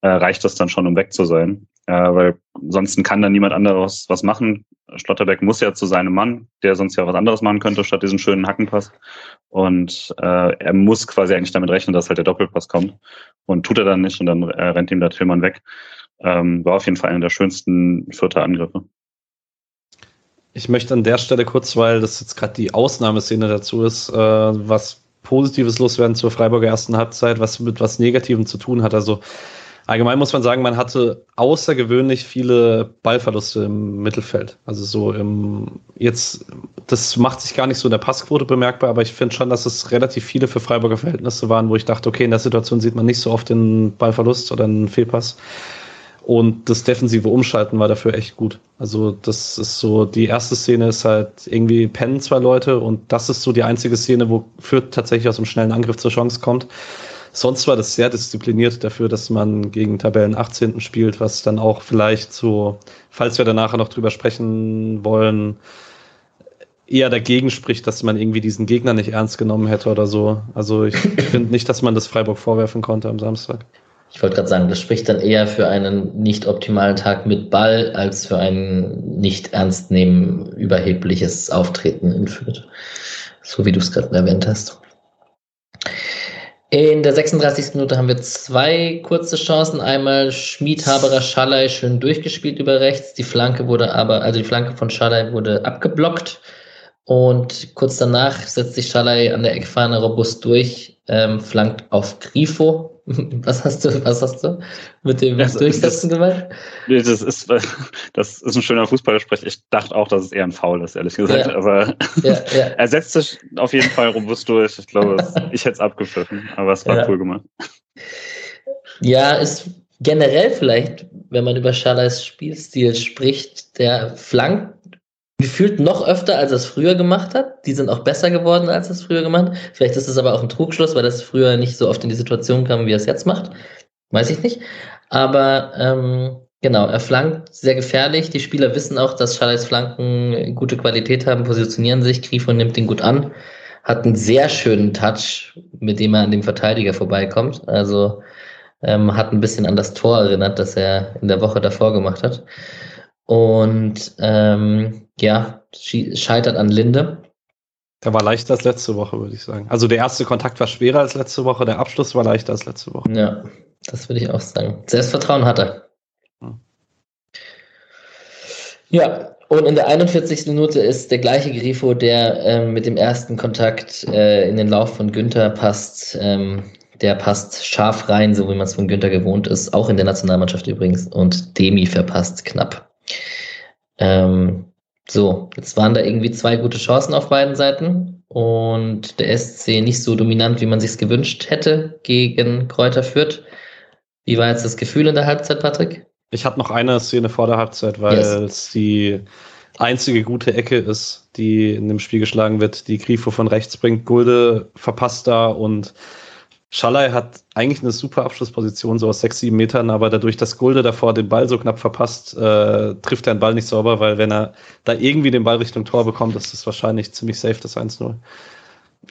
äh, reicht das dann schon, um weg zu sein. Äh, weil sonst kann dann niemand anderes was machen. Schlotterbeck muss ja zu seinem Mann, der sonst ja was anderes machen könnte, statt diesen schönen Hackenpass. Und äh, er muss quasi eigentlich damit rechnen, dass halt der Doppelpass kommt. Und tut er dann nicht und dann äh, rennt ihm der Tillmann weg. Ähm, war auf jeden Fall einer der schönsten vierter Angriffe. Ich möchte an der Stelle kurz, weil das jetzt gerade die Ausnahmeszene dazu ist, äh, was Positives loswerden zur Freiburger ersten Halbzeit, was mit was Negativem zu tun hat. Also Allgemein muss man sagen, man hatte außergewöhnlich viele Ballverluste im Mittelfeld. Also so im, jetzt, das macht sich gar nicht so in der Passquote bemerkbar, aber ich finde schon, dass es relativ viele für Freiburger Verhältnisse waren, wo ich dachte, okay, in der Situation sieht man nicht so oft den Ballverlust oder einen Fehlpass. Und das defensive Umschalten war dafür echt gut. Also das ist so, die erste Szene ist halt irgendwie pennen zwei Leute und das ist so die einzige Szene, wo Fürth tatsächlich aus einem schnellen Angriff zur Chance kommt. Sonst war das sehr diszipliniert dafür, dass man gegen Tabellen 18. spielt, was dann auch vielleicht so, falls wir da nachher noch drüber sprechen wollen, eher dagegen spricht, dass man irgendwie diesen Gegner nicht ernst genommen hätte oder so. Also ich finde nicht, dass man das Freiburg vorwerfen konnte am Samstag. Ich wollte gerade sagen, das spricht dann eher für einen nicht optimalen Tag mit Ball als für ein nicht ernst nehmen überhebliches Auftreten in Fürth. So wie du es gerade erwähnt hast. In der 36. Minute haben wir zwei kurze Chancen. Einmal Schmied, Haberer, schön durchgespielt über rechts. Die Flanke wurde aber, also die Flanke von Schallei wurde abgeblockt. Und kurz danach setzt sich Schallei an der Eckfahne robust durch, ähm, flankt auf Grifo, Was hast du, was hast du mit dem das, Durchsetzen das, gemeint? Nee, das ist, das ist ein schöner Fußballgespräch. Ich dachte auch, dass es eher ein Foul ist, ehrlich gesagt. Ja. Aber ja, ja. er setzt sich auf jeden Fall robust durch. Ich glaube, ich hätte es abgepfiffen, aber es war cool gemacht. Ja, ist generell vielleicht, wenn man über Schalais Spielstil spricht, der flankt gefühlt noch öfter, als er es früher gemacht hat. Die sind auch besser geworden, als er es früher gemacht hat. Vielleicht ist es aber auch ein Trugschluss, weil das früher nicht so oft in die Situation kam, wie er es jetzt macht. Weiß ich nicht. Aber ähm, genau, er flankt sehr gefährlich. Die Spieler wissen auch, dass Charles Flanken gute Qualität haben, positionieren sich. Grifo nimmt ihn gut an. Hat einen sehr schönen Touch, mit dem er an dem Verteidiger vorbeikommt. Also ähm, hat ein bisschen an das Tor erinnert, das er in der Woche davor gemacht hat. Und ähm, ja, scheitert an Linde. Der war leichter als letzte Woche, würde ich sagen. Also der erste Kontakt war schwerer als letzte Woche, der Abschluss war leichter als letzte Woche. Ja, das würde ich auch sagen. Selbstvertrauen hat er. Hm. Ja, und in der 41. Minute ist der gleiche Grifo, der ähm, mit dem ersten Kontakt äh, in den Lauf von Günther passt. Ähm, der passt scharf rein, so wie man es von Günther gewohnt ist, auch in der Nationalmannschaft übrigens. Und Demi verpasst knapp. Ähm, so, jetzt waren da irgendwie zwei gute Chancen auf beiden Seiten. und der SC nicht so dominant, wie man sich gewünscht hätte gegen Kräuter Fürth. Wie war jetzt das Gefühl in der Halbzeit, Patrick? Ich hatte noch eine Szene vor der Halbzeit, weil yes. es die einzige gute Ecke ist, die in dem Spiel geschlagen wird, die Grifo von rechts bringt. Gulde verpasst da und Schalay hat eigentlich eine super Abschlussposition, so aus sechs, sieben Metern, aber dadurch, dass Gulde davor den Ball so knapp verpasst, äh, trifft er den Ball nicht sauber, weil wenn er da irgendwie den Ball Richtung Tor bekommt, ist das wahrscheinlich ziemlich safe, das 1-0.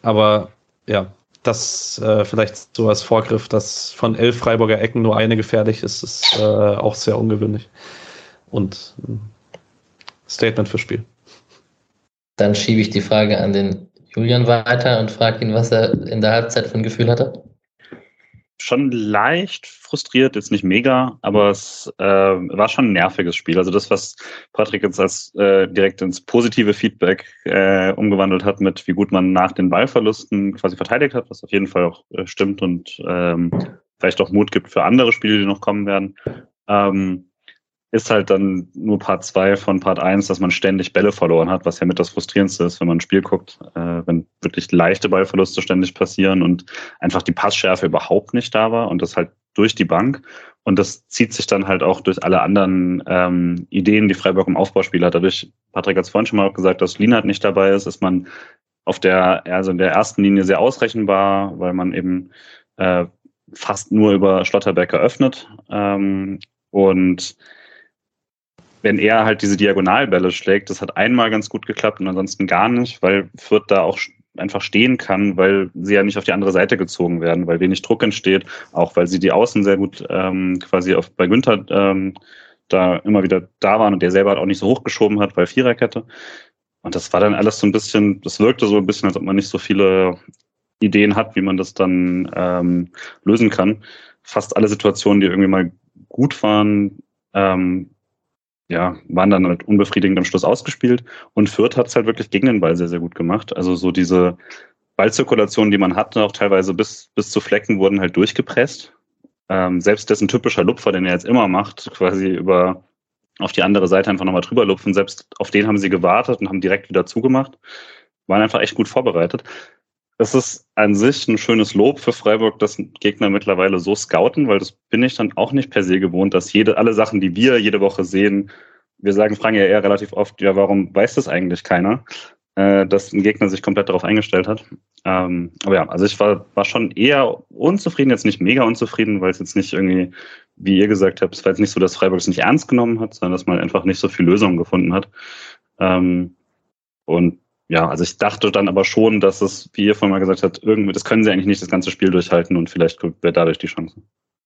Aber ja, das äh, vielleicht so als Vorgriff, dass von elf Freiburger Ecken nur eine gefährlich ist, ist äh, auch sehr ungewöhnlich. Und ein Statement fürs Spiel. Dann schiebe ich die Frage an den Julian weiter und frage ihn, was er in der Halbzeit für ein Gefühl hatte schon leicht frustriert, jetzt nicht mega, aber es äh, war schon ein nerviges Spiel. Also das, was Patrick jetzt als äh, direkt ins positive Feedback äh, umgewandelt hat, mit wie gut man nach den Ballverlusten quasi verteidigt hat, was auf jeden Fall auch äh, stimmt und ähm, vielleicht auch Mut gibt für andere Spiele, die noch kommen werden. Ähm, ist halt dann nur Part 2 von Part 1, dass man ständig Bälle verloren hat, was ja mit das Frustrierendste ist, wenn man ein Spiel guckt, äh, wenn wirklich leichte Ballverluste ständig passieren und einfach die Passschärfe überhaupt nicht da war und das halt durch die Bank. Und das zieht sich dann halt auch durch alle anderen ähm, Ideen, die Freiburg im Aufbauspiel hat. Dadurch, Patrick hat es vorhin schon mal gesagt, dass Lienhardt nicht dabei ist, ist man auf der, also in der ersten Linie sehr ausrechenbar, weil man eben äh, fast nur über Schlotterbeck eröffnet. Ähm, und wenn er halt diese Diagonalbälle schlägt, das hat einmal ganz gut geklappt und ansonsten gar nicht, weil Fürth da auch einfach stehen kann, weil sie ja nicht auf die andere Seite gezogen werden, weil wenig Druck entsteht, auch weil sie die Außen sehr gut ähm, quasi auf, bei Günther ähm, da immer wieder da waren und der selber halt auch nicht so hochgeschoben hat, weil Viererkette. Und das war dann alles so ein bisschen, das wirkte so ein bisschen, als ob man nicht so viele Ideen hat, wie man das dann ähm, lösen kann. Fast alle Situationen, die irgendwie mal gut waren, ähm, ja, waren dann halt unbefriedigend am Schluss ausgespielt. Und Fürth hat es halt wirklich gegen den Ball sehr, sehr gut gemacht. Also so diese Ballzirkulationen, die man hatte, auch teilweise bis, bis zu Flecken wurden halt durchgepresst. Ähm, selbst dessen typischer Lupfer, den er jetzt immer macht, quasi über auf die andere Seite einfach nochmal drüber lupfen, selbst auf den haben sie gewartet und haben direkt wieder zugemacht. Waren einfach echt gut vorbereitet. Es ist an sich ein schönes Lob für Freiburg, dass Gegner mittlerweile so scouten, weil das bin ich dann auch nicht per se gewohnt, dass jede, alle Sachen, die wir jede Woche sehen, wir sagen, fragen ja eher relativ oft, ja, warum weiß das eigentlich keiner, äh, dass ein Gegner sich komplett darauf eingestellt hat. Ähm, aber ja, also ich war, war schon eher unzufrieden, jetzt nicht mega unzufrieden, weil es jetzt nicht irgendwie, wie ihr gesagt habt, es war jetzt nicht so, dass Freiburg es nicht ernst genommen hat, sondern dass man einfach nicht so viel Lösungen gefunden hat. Ähm, und ja, also ich dachte dann aber schon, dass es, wie ihr vorhin mal gesagt habt, irgendwie, das können sie eigentlich nicht das ganze Spiel durchhalten und vielleicht wäre dadurch die Chance.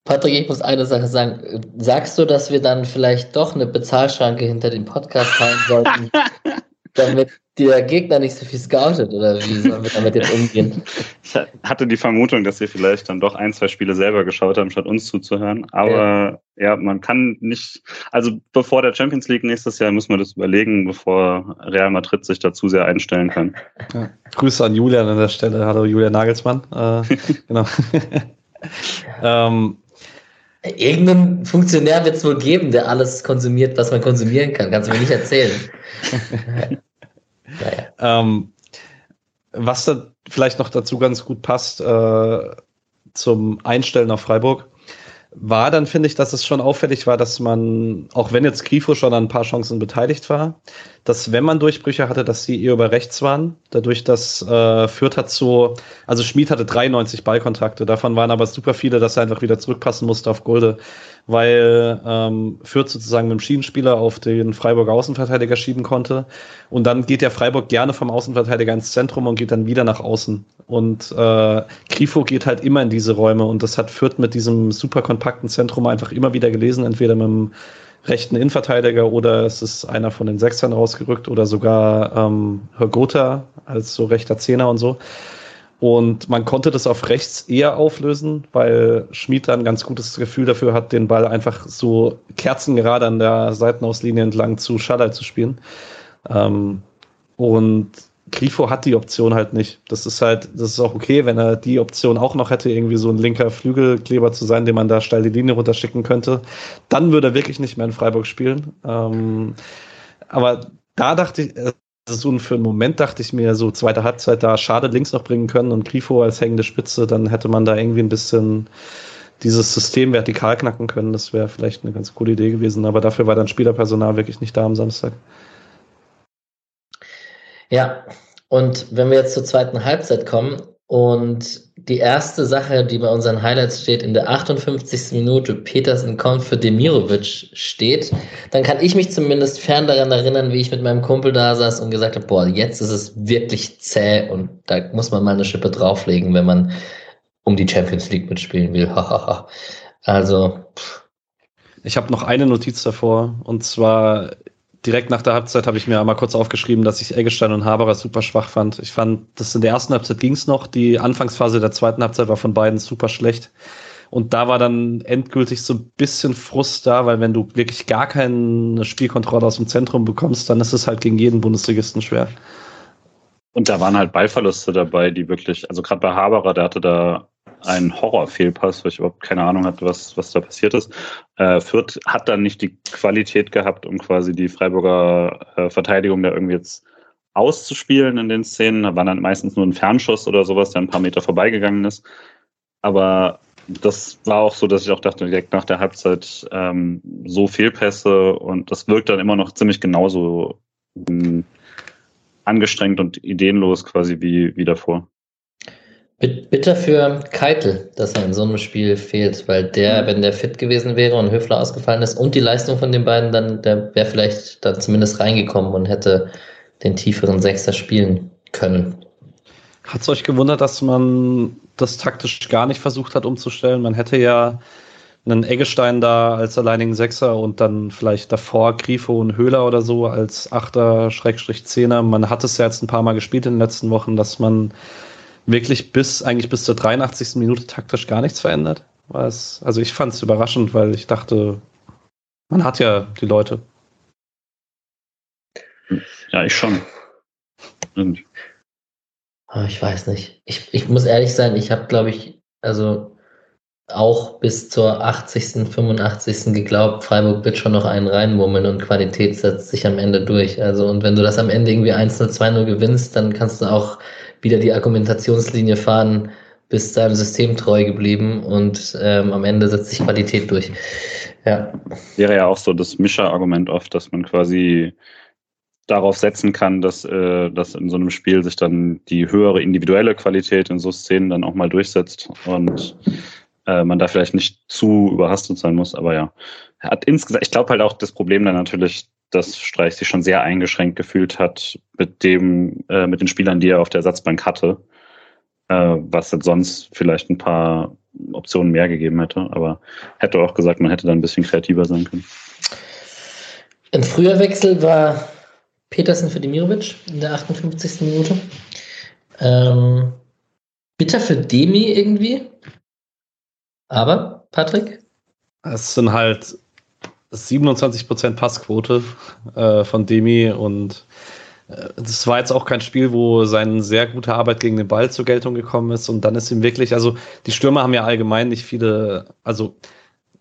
Patrick, ich muss eine Sache sagen. Sagst du, dass wir dann vielleicht doch eine Bezahlschranke hinter dem Podcast fallen sollten, damit der Gegner nicht so viel scoutet oder wie sollen wir damit jetzt umgehen? Ich hatte die Vermutung, dass wir vielleicht dann doch ein, zwei Spiele selber geschaut haben, statt uns zuzuhören. Aber ja, ja man kann nicht, also bevor der Champions League nächstes Jahr müssen wir das überlegen, bevor Real Madrid sich dazu sehr einstellen kann. Ja. Grüße an Julian an der Stelle. Hallo Julian Nagelsmann. Äh, genau. ähm, Irgendeinen Funktionär wird es wohl geben, der alles konsumiert, was man konsumieren kann. Kannst du mir nicht erzählen. Naja. ähm, was da vielleicht noch dazu ganz gut passt äh, zum Einstellen auf Freiburg, war dann, finde ich, dass es schon auffällig war, dass man, auch wenn jetzt Grifo schon an ein paar Chancen beteiligt war, dass wenn man Durchbrüche hatte, dass sie eher über rechts waren. Dadurch, dass äh, Fürth hat so, also Schmid hatte 93 Ballkontakte, davon waren aber super viele, dass er einfach wieder zurückpassen musste auf Gulde weil ähm, Fürth sozusagen mit dem Schienenspieler auf den Freiburger Außenverteidiger schieben konnte. Und dann geht der Freiburg gerne vom Außenverteidiger ins Zentrum und geht dann wieder nach außen. Und äh, Grifo geht halt immer in diese Räume und das hat Fürth mit diesem super kompakten Zentrum einfach immer wieder gelesen, entweder mit dem rechten Innenverteidiger oder es ist einer von den Sechsern rausgerückt oder sogar ähm, Herr Gotha als so rechter Zehner und so. Und man konnte das auf rechts eher auflösen, weil Schmid ein ganz gutes Gefühl dafür hat, den Ball einfach so kerzengerade an der Seitenauslinie entlang zu Schaller zu spielen. Ähm, und Grifo hat die Option halt nicht. Das ist halt, das ist auch okay, wenn er die Option auch noch hätte, irgendwie so ein linker Flügelkleber zu sein, den man da steil die Linie runterschicken könnte. Dann würde er wirklich nicht mehr in Freiburg spielen. Ähm, aber da dachte ich, so für einen Moment dachte ich mir, so zweite Halbzeit da schade links noch bringen können und Grifo als hängende Spitze, dann hätte man da irgendwie ein bisschen dieses System vertikal knacken können. Das wäre vielleicht eine ganz coole Idee gewesen, aber dafür war dann Spielerpersonal wirklich nicht da am Samstag. Ja, und wenn wir jetzt zur zweiten Halbzeit kommen und die erste Sache, die bei unseren Highlights steht, in der 58. Minute Petersen kommt für Demirovic steht, dann kann ich mich zumindest fern daran erinnern, wie ich mit meinem Kumpel da saß und gesagt habe, boah, jetzt ist es wirklich zäh und da muss man mal eine Schippe drauflegen, wenn man um die Champions League mitspielen will. also. Pff. Ich habe noch eine Notiz davor und zwar direkt nach der Halbzeit habe ich mir einmal kurz aufgeschrieben, dass ich Eggestein und Haberer super schwach fand. Ich fand, das in der ersten Halbzeit ging es noch. Die Anfangsphase der zweiten Halbzeit war von beiden super schlecht. Und da war dann endgültig so ein bisschen Frust da, weil wenn du wirklich gar keine Spielkontrolle aus dem Zentrum bekommst, dann ist es halt gegen jeden Bundesligisten schwer. Und da waren halt Ballverluste dabei, die wirklich, also gerade bei Haberer, der hatte da ein Horrorfehlpass, weil ich überhaupt keine Ahnung hatte, was, was da passiert ist. Äh, Fürth hat dann nicht die Qualität gehabt, um quasi die Freiburger äh, Verteidigung da irgendwie jetzt auszuspielen in den Szenen. Da war dann meistens nur ein Fernschuss oder sowas, der ein paar Meter vorbeigegangen ist. Aber das war auch so, dass ich auch dachte, direkt nach der Halbzeit ähm, so Fehlpässe und das wirkt dann immer noch ziemlich genauso mh, hm, angestrengt und ideenlos quasi wie, wie davor. Bitter für Keitel, dass er in so einem Spiel fehlt, weil der, mhm. wenn der fit gewesen wäre und Höfler ausgefallen ist und die Leistung von den beiden, dann der wäre vielleicht da zumindest reingekommen und hätte den tieferen Sechser spielen können. Hat es euch gewundert, dass man das taktisch gar nicht versucht hat umzustellen? Man hätte ja einen Eggestein da als alleinigen Sechser und dann vielleicht davor Grifo und Höhler oder so als Achter, Schrägstrich Zehner. Man hat es ja jetzt ein paar Mal gespielt in den letzten Wochen, dass man wirklich bis eigentlich bis zur 83. Minute taktisch gar nichts verändert. Was, also ich fand es überraschend, weil ich dachte, man hat ja die Leute. Ja, ich schon. Und. Ah, ich weiß nicht. Ich, ich muss ehrlich sein, ich habe, glaube ich, also auch bis zur 80., 85. geglaubt, Freiburg wird schon noch einen reinmummeln und Qualität setzt sich am Ende durch. Also, und wenn du das am Ende irgendwie 1-0, 2-0 gewinnst, dann kannst du auch wieder die Argumentationslinie fahren, bis seinem System treu geblieben und ähm, am Ende setzt sich Qualität durch. Ja. Wäre ja auch so das Mischer-Argument oft, dass man quasi darauf setzen kann, dass, äh, dass in so einem Spiel sich dann die höhere individuelle Qualität in so Szenen dann auch mal durchsetzt und äh, man da vielleicht nicht zu überhastet sein muss. Aber ja, hat insgesamt, ich glaube halt auch das Problem dann natürlich, dass Streich sich schon sehr eingeschränkt gefühlt hat mit dem, äh, mit den Spielern, die er auf der Ersatzbank hatte, äh, was jetzt sonst vielleicht ein paar Optionen mehr gegeben hätte, aber hätte auch gesagt, man hätte da ein bisschen kreativer sein können. Ein früher Wechsel war Petersen für Demirovic in der 58. Minute. Ähm, bitter für Demi irgendwie. Aber, Patrick? Es sind halt 27% Passquote äh, von Demi und das äh, war jetzt auch kein Spiel, wo seine sehr gute Arbeit gegen den Ball zur Geltung gekommen ist und dann ist ihm wirklich, also die Stürmer haben ja allgemein nicht viele, also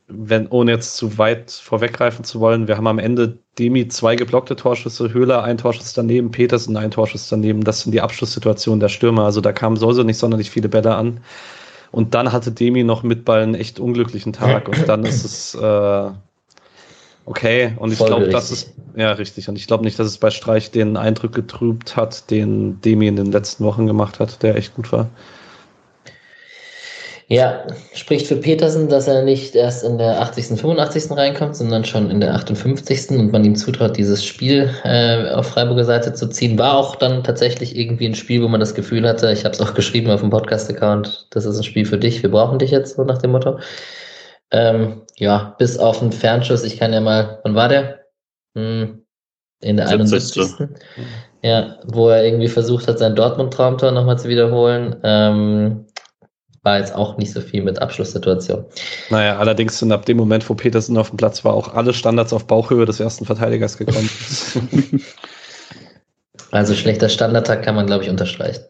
wenn, ohne jetzt zu weit vorweggreifen zu wollen, wir haben am Ende Demi zwei geblockte Torschüsse, Höhler ein Torschuss daneben, Petersen ein Torschuss daneben. Das sind die Abschlusssituationen der Stürmer. Also da kamen sowieso nicht sonderlich viele Bälle an. Und dann hatte Demi noch mit Ball einen echt unglücklichen Tag. Und dann ist es, äh, Okay, und ich glaube, das ist, ja, richtig. Und ich glaube nicht, dass es bei Streich den Eindruck getrübt hat, den Demi in den letzten Wochen gemacht hat, der echt gut war. Ja, spricht für Petersen, dass er nicht erst in der 80., 85. reinkommt, sondern schon in der 58. und man ihm zutraut, dieses Spiel äh, auf Freiburger Seite zu ziehen. War auch dann tatsächlich irgendwie ein Spiel, wo man das Gefühl hatte, ich habe es auch geschrieben auf dem Podcast-Account, das ist ein Spiel für dich, wir brauchen dich jetzt, so nach dem Motto. Ähm, ja, bis auf den Fernschuss. Ich kann ja mal, wann war der? Hm, in der 71. Ja, wo er irgendwie versucht hat, sein Dortmund-Traumtor nochmal zu wiederholen. Ähm, war jetzt auch nicht so viel mit Abschlusssituation. Naja, allerdings sind ab dem Moment, wo Petersen auf dem Platz war, auch alle Standards auf Bauchhöhe des ersten Verteidigers gekommen. also schlechter Standardtag kann man, glaube ich, unterstreichen.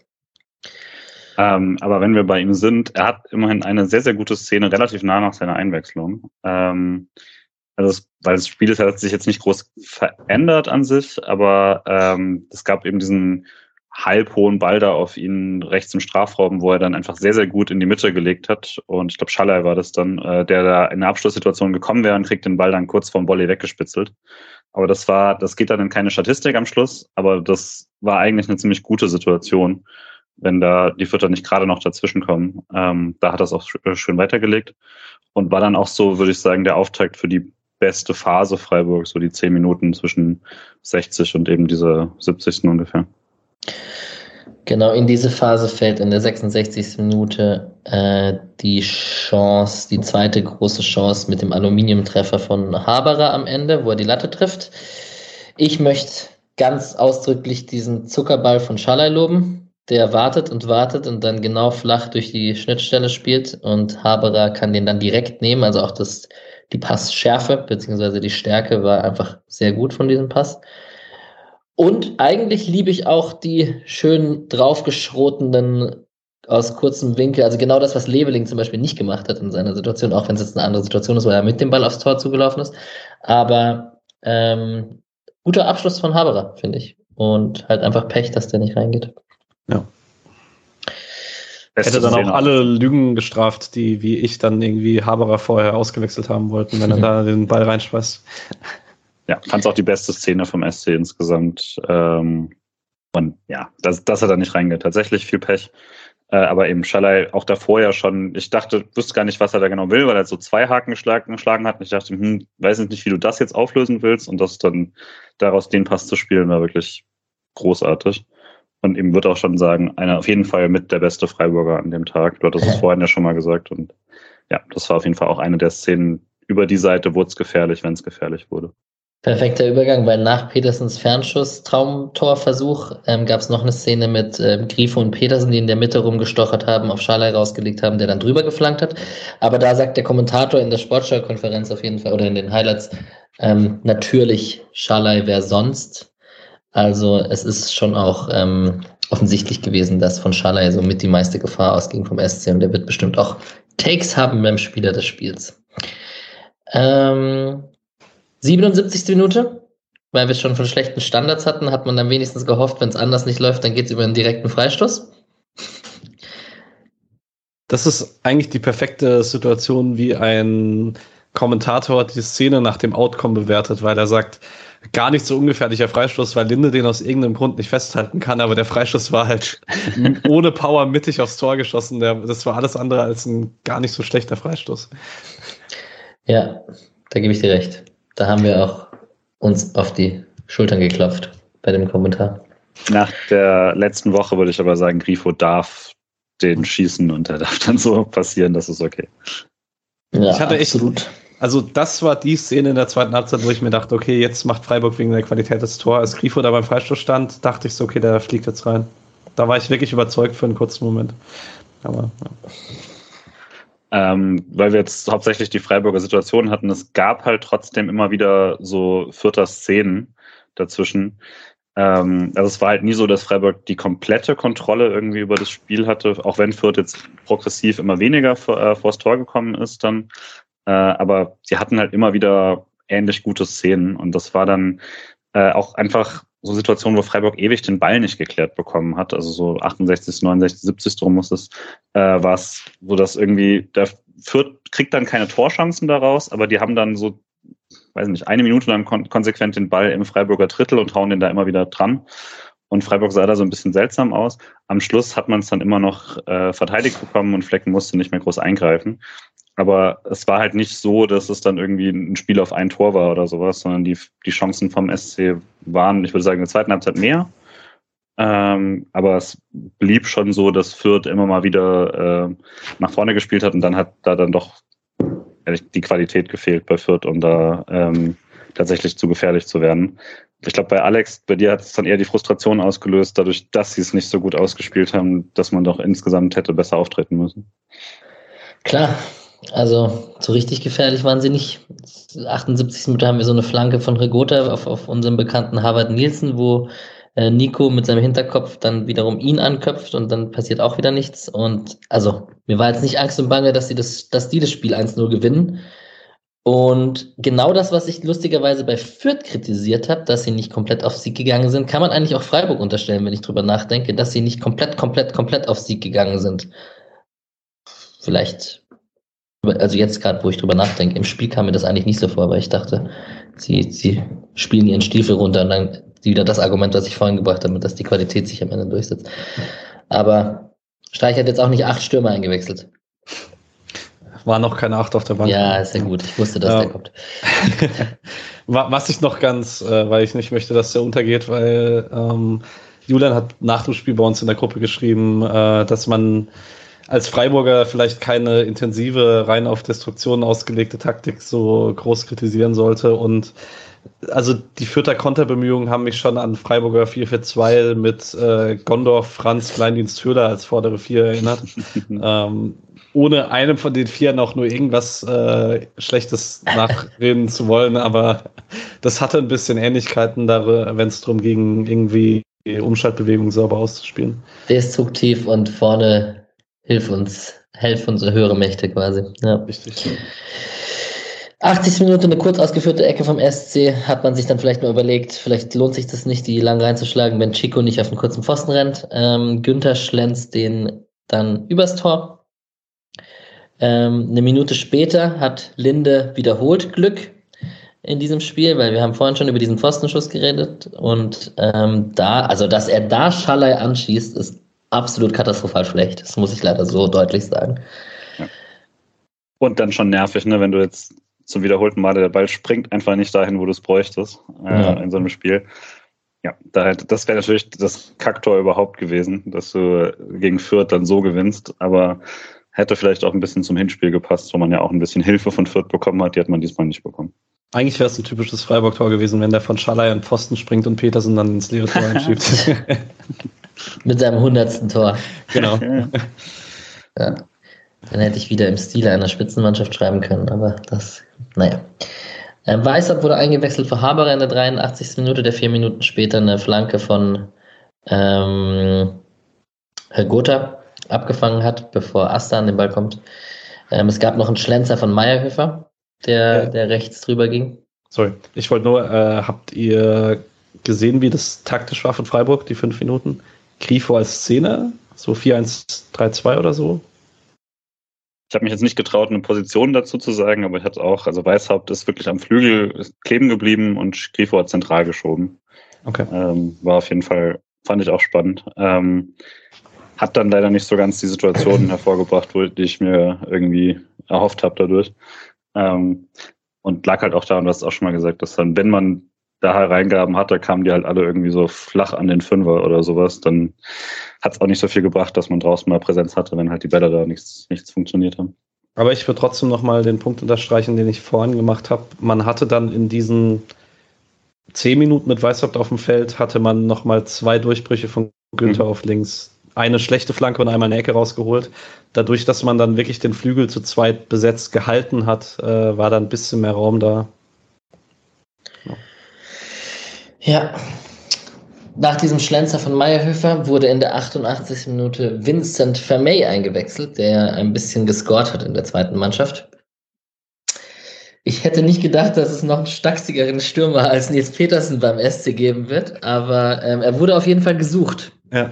Ähm, aber wenn wir bei ihm sind, er hat immerhin eine sehr, sehr gute Szene relativ nah nach seiner Einwechslung. Ähm, Also das, weil das Spiel hat sich jetzt nicht groß verändert an sich, aber ähm, es gab eben diesen halbhohen Ball da auf ihn rechts im Strafraum, wo er dann einfach sehr, sehr gut in die Mitte gelegt hat. Und ich glaube, Schallei war das dann, äh, der da in eine Abschlusssituation gekommen wäre und kriegt den Ball dann kurz vom Volley weggespitzelt. Aber das war, das geht dann in keine Statistik am Schluss, aber das war eigentlich eine ziemlich gute Situation, wenn da die Vierter nicht gerade noch dazwischen kommen. Ähm, da hat das auch schön weitergelegt und war dann auch so, würde ich sagen, der Auftakt für die beste Phase Freiburg, so die zehn Minuten zwischen 60 und eben dieser 70. ungefähr. Genau, in diese Phase fällt in der 66. Minute äh, die Chance, die zweite große Chance mit dem Aluminiumtreffer von Haberer am Ende, wo er die Latte trifft. Ich möchte ganz ausdrücklich diesen Zuckerball von Schalay loben, der wartet und wartet und dann genau flach durch die Schnittstelle spielt und Haberer kann den dann direkt nehmen. Also auch das, die Passschärfe beziehungsweise die Stärke war einfach sehr gut von diesem Pass. Und eigentlich liebe ich auch die schön draufgeschrotenen aus kurzem Winkel, also genau das, was Leveling zum Beispiel nicht gemacht hat in seiner Situation, auch wenn es jetzt eine andere Situation ist, wo er mit dem Ball aufs Tor zugelaufen ist. Aber ähm, guter Abschluss von Haberer, finde ich. Und halt einfach Pech, dass der nicht reingeht. Ja. Hätte dann auch alle Lügen gestraft, die wie ich dann irgendwie Haberer vorher ausgewechselt haben wollten, wenn er da den Ball reinschmeißt. Ja, fand es auch die beste Szene vom SC insgesamt. Ähm, und ja, dass, dass er da nicht reingeht. Tatsächlich viel Pech. Äh, aber eben Schalay auch davor ja schon, ich dachte, wusste gar nicht, was er da genau will, weil er so zwei Haken geschlagen, geschlagen hat. Und ich dachte, hm, weiß nicht, wie du das jetzt auflösen willst. Und das dann daraus den Pass zu spielen, war wirklich großartig. Und ihm wird auch schon sagen, einer auf jeden Fall mit der beste Freiburger an dem Tag. Du hattest es vorhin ja schon mal gesagt. Und ja, das war auf jeden Fall auch eine der Szenen. Über die Seite wurde es gefährlich, wenn es gefährlich wurde. Perfekter Übergang, weil nach Petersens Fernschuss-Traumtorversuch ähm, gab es noch eine Szene mit ähm, Grifo und Petersen, die in der Mitte rumgestochert haben, auf Schalay rausgelegt haben, der dann drüber geflankt hat. Aber da sagt der Kommentator in der Sportschau-Konferenz auf jeden Fall oder in den Highlights, ähm, natürlich Schalay wer sonst. Also es ist schon auch ähm, offensichtlich gewesen, dass von Schalay so mit die meiste Gefahr ausging vom SC und der wird bestimmt auch Takes haben beim Spieler des Spiels. Ähm, 77. Minute, weil wir schon von schlechten Standards hatten, hat man dann wenigstens gehofft, wenn es anders nicht läuft, dann geht es über einen direkten Freistoß. Das ist eigentlich die perfekte Situation, wie ein Kommentator die Szene nach dem Outcome bewertet, weil er sagt, gar nicht so ungefährlicher Freistoß, weil Linde den aus irgendeinem Grund nicht festhalten kann, aber der Freistoß war halt ohne Power mittig aufs Tor geschossen. Der, das war alles andere als ein gar nicht so schlechter Freistoß. Ja, da gebe ich dir recht. Da haben wir auch uns auf die Schultern geklopft bei dem Kommentar. Nach der letzten Woche würde ich aber sagen, Grifo darf den schießen und er darf dann so passieren, das ist okay. Ja, ich hatte absolut. Echt, also das war die Szene in der zweiten Halbzeit, wo ich mir dachte, okay, jetzt macht Freiburg wegen der Qualität des Tor. Als Grifo da beim Freistoß stand, dachte ich so, okay, der fliegt jetzt rein. Da war ich wirklich überzeugt für einen kurzen Moment. Aber ja. Ähm, weil wir jetzt hauptsächlich die Freiburger Situation hatten, es gab halt trotzdem immer wieder so vierter Szenen dazwischen. Ähm, also es war halt nie so, dass Freiburg die komplette Kontrolle irgendwie über das Spiel hatte, auch wenn Fürth jetzt progressiv immer weniger vor, äh, vors Tor gekommen ist dann. Äh, aber sie hatten halt immer wieder ähnlich gute Szenen und das war dann äh, auch einfach so Situationen, wo Freiburg ewig den Ball nicht geklärt bekommen hat, also so 68, 69, 70 drum muss es, äh, war es so, dass irgendwie der Fürth kriegt dann keine Torchancen daraus, aber die haben dann so, weiß nicht, eine Minute lang kon konsequent den Ball im Freiburger Drittel und hauen den da immer wieder dran. Und Freiburg sah da so ein bisschen seltsam aus. Am Schluss hat man es dann immer noch äh, verteidigt bekommen und Flecken musste nicht mehr groß eingreifen. Aber es war halt nicht so, dass es dann irgendwie ein Spiel auf ein Tor war oder sowas, sondern die, die Chancen vom SC waren, ich würde sagen, in der zweiten Halbzeit mehr. Ähm, aber es blieb schon so, dass Fürth immer mal wieder äh, nach vorne gespielt hat und dann hat da dann doch die Qualität gefehlt bei Fürth, um da ähm, tatsächlich zu gefährlich zu werden. Ich glaube, bei Alex, bei dir hat es dann eher die Frustration ausgelöst, dadurch, dass sie es nicht so gut ausgespielt haben, dass man doch insgesamt hätte besser auftreten müssen. Klar, also so richtig gefährlich waren sie nicht. 78 Minuten haben wir so eine Flanke von Regota auf, auf unserem bekannten Harvard Nielsen, wo äh, Nico mit seinem Hinterkopf dann wiederum ihn anköpft und dann passiert auch wieder nichts. Und also mir war jetzt nicht Angst und Bange, dass, sie das, dass die das Spiel 1-0 gewinnen. Und genau das, was ich lustigerweise bei Fürth kritisiert habe, dass sie nicht komplett auf Sieg gegangen sind, kann man eigentlich auch Freiburg unterstellen, wenn ich drüber nachdenke, dass sie nicht komplett, komplett, komplett auf Sieg gegangen sind. Vielleicht, also jetzt gerade, wo ich drüber nachdenke, im Spiel kam mir das eigentlich nicht so vor, weil ich dachte, sie, sie spielen ihren Stiefel runter und dann wieder das Argument, was ich vorhin gebracht habe, dass die Qualität sich am Ende durchsetzt. Aber Streich hat jetzt auch nicht acht Stürmer eingewechselt. War noch keine Acht auf der Bank. Ja, ist ja gut. Ich wusste, dass ja. der kommt. Was ich noch ganz, äh, weil ich nicht möchte, dass der untergeht, weil ähm, Julian hat nach dem Spiel bei uns in der Gruppe geschrieben, äh, dass man als Freiburger vielleicht keine intensive, rein auf Destruktion ausgelegte Taktik so groß kritisieren sollte. Und also die Fürther Konterbemühungen haben mich schon an Freiburger 4-4-2 mit äh, Gondorf, Franz, Kleindienst, Höhler als vordere Vier erinnert. ähm, ohne einem von den vier noch nur irgendwas äh, Schlechtes nachreden zu wollen, aber das hatte ein bisschen Ähnlichkeiten, wenn es darum ging, irgendwie die Umschaltbewegung sauber auszuspielen. Destruktiv und vorne hilf uns, helf unsere höhere Mächte quasi. Ja. Richtig. 80 Minuten eine kurz ausgeführte Ecke vom SC, hat man sich dann vielleicht mal überlegt, vielleicht lohnt sich das nicht, die lang reinzuschlagen, wenn Chico nicht auf einen kurzen Pfosten rennt. Ähm, Günther schlänzt den dann übers Tor ähm, eine Minute später hat Linde wiederholt Glück in diesem Spiel, weil wir haben vorhin schon über diesen Pfostenschuss geredet und ähm, da, also dass er da Schallei anschießt, ist absolut katastrophal schlecht. Das muss ich leider so deutlich sagen. Ja. Und dann schon nervig, ne, wenn du jetzt zum wiederholten Male der Ball springt einfach nicht dahin, wo du es bräuchtest äh, ja. in so einem Spiel. Ja, da, das wäre natürlich das Kaktor überhaupt gewesen, dass du gegen Fürth dann so gewinnst, aber Hätte vielleicht auch ein bisschen zum Hinspiel gepasst, wo man ja auch ein bisschen Hilfe von Fürth bekommen hat. Die hat man diesmal nicht bekommen. Eigentlich wäre es ein typisches Freiburg-Tor gewesen, wenn der von Schalay an Pfosten springt und Petersen dann ins leere Tor einschiebt. Mit seinem hundertsten Tor. Genau. ja. Dann hätte ich wieder im Stile einer Spitzenmannschaft schreiben können, aber das, naja. Ähm, Weißert wurde eingewechselt für Haberer in der 83. Minute, der vier Minuten später eine Flanke von ähm, Herr Gotha abgefangen hat, bevor Asta an den Ball kommt. Ähm, es gab noch einen Schlenzer von Meierhöfer, der, ja. der rechts drüber ging. Sorry, ich wollte nur, äh, habt ihr gesehen, wie das taktisch war von Freiburg, die fünf Minuten? Grifo als Szene, so 4-1-3-2 oder so? Ich habe mich jetzt nicht getraut, eine Position dazu zu sagen, aber ich hatte auch, also Weißhaupt ist wirklich am Flügel kleben geblieben und Grifo hat zentral geschoben. Okay. Ähm, war auf jeden Fall, fand ich auch spannend. Ähm, hat dann leider nicht so ganz die Situation hervorgebracht, wo, die ich mir irgendwie erhofft habe dadurch. Ähm, und lag halt auch daran, du hast auch schon mal gesagt, dass dann, wenn man da Hereingaben hatte, kamen die halt alle irgendwie so flach an den Fünfer oder sowas. Dann hat es auch nicht so viel gebracht, dass man draußen mal Präsenz hatte, wenn halt die Bälle da nichts, nichts funktioniert haben. Aber ich würde trotzdem nochmal den Punkt unterstreichen, den ich vorhin gemacht habe. Man hatte dann in diesen zehn Minuten mit Weißhaupt auf dem Feld, hatte man nochmal zwei Durchbrüche von Günther mhm. auf links eine schlechte Flanke und einmal eine Ecke rausgeholt. Dadurch, dass man dann wirklich den Flügel zu zweit besetzt gehalten hat, äh, war da ein bisschen mehr Raum da. Ja. Ja. Nach diesem Schlenzer von Meyerhöfer wurde in der 88. Minute Vincent Vermey eingewechselt, der ein bisschen gescored hat in der zweiten Mannschaft. Ich hätte nicht gedacht, dass es noch einen stachsigeren Stürmer als Nils Petersen beim SC geben wird, aber ähm, er wurde auf jeden Fall gesucht. Ja.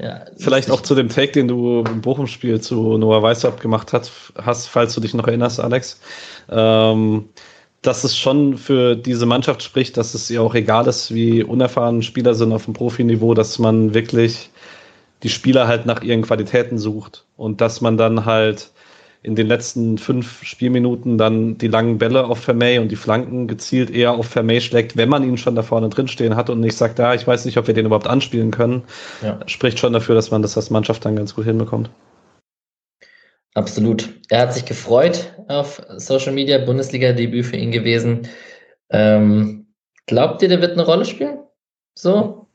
Ja, Vielleicht auch zu dem Take, den du im Bochum-Spiel zu Noah Weißhaupt gemacht hast, hast, falls du dich noch erinnerst, Alex. Ähm, dass es schon für diese Mannschaft spricht, dass es ihr auch egal ist, wie unerfahren Spieler sind auf dem Profiniveau, dass man wirklich die Spieler halt nach ihren Qualitäten sucht und dass man dann halt in den letzten fünf Spielminuten dann die langen Bälle auf Vermey und die Flanken gezielt eher auf Vermey schlägt, wenn man ihn schon da vorne drin stehen hat und nicht sagt, ja, ich weiß nicht, ob wir den überhaupt anspielen können, ja. spricht schon dafür, dass man das als Mannschaft dann ganz gut hinbekommt. Absolut. Er hat sich gefreut auf Social Media, Bundesliga-Debüt für ihn gewesen. Ähm, glaubt ihr, der wird eine Rolle spielen? So?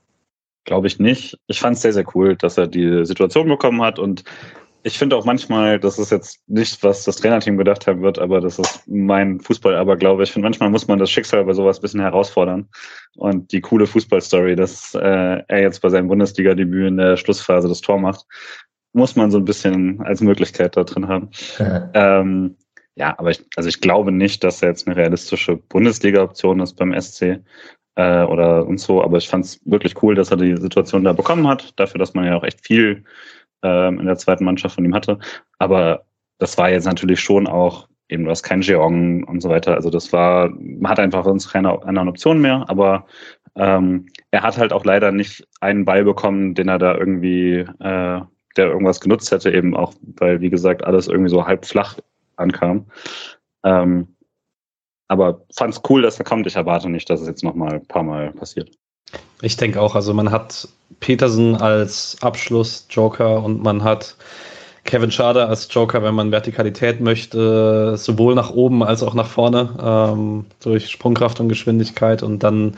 Glaube ich nicht. Ich fand es sehr, sehr cool, dass er die Situation bekommen hat und ich finde auch manchmal, das ist jetzt nicht, was das Trainerteam gedacht haben wird, aber das ist mein Fußball, aber glaube ich, finde manchmal muss man das Schicksal bei sowas ein bisschen herausfordern. Und die coole Fußballstory, dass äh, er jetzt bei seinem Bundesliga-Debüt in der Schlussphase das Tor macht, muss man so ein bisschen als Möglichkeit da drin haben. ähm, ja, aber ich, also ich glaube nicht, dass er jetzt eine realistische Bundesliga-Option ist beim SC äh, oder und so, aber ich fand es wirklich cool, dass er die Situation da bekommen hat, dafür, dass man ja auch echt viel ähm, in der zweiten Mannschaft von ihm hatte. Aber das war jetzt natürlich schon auch eben, du hast kein Jeong und so weiter. Also das war, man hat einfach sonst keine anderen Optionen mehr, aber ähm, er hat halt auch leider nicht einen Ball bekommen, den er da irgendwie, äh, der irgendwas genutzt hätte, eben auch, weil, wie gesagt, alles irgendwie so halb flach ankam. Ähm, aber fand es cool, dass er kommt. Ich erwarte nicht, dass es jetzt noch mal ein paar Mal passiert. Ich denke auch, also man hat Petersen als Abschluss-Joker und man hat Kevin Schade als Joker, wenn man Vertikalität möchte, sowohl nach oben als auch nach vorne, ähm, durch Sprungkraft und Geschwindigkeit. Und dann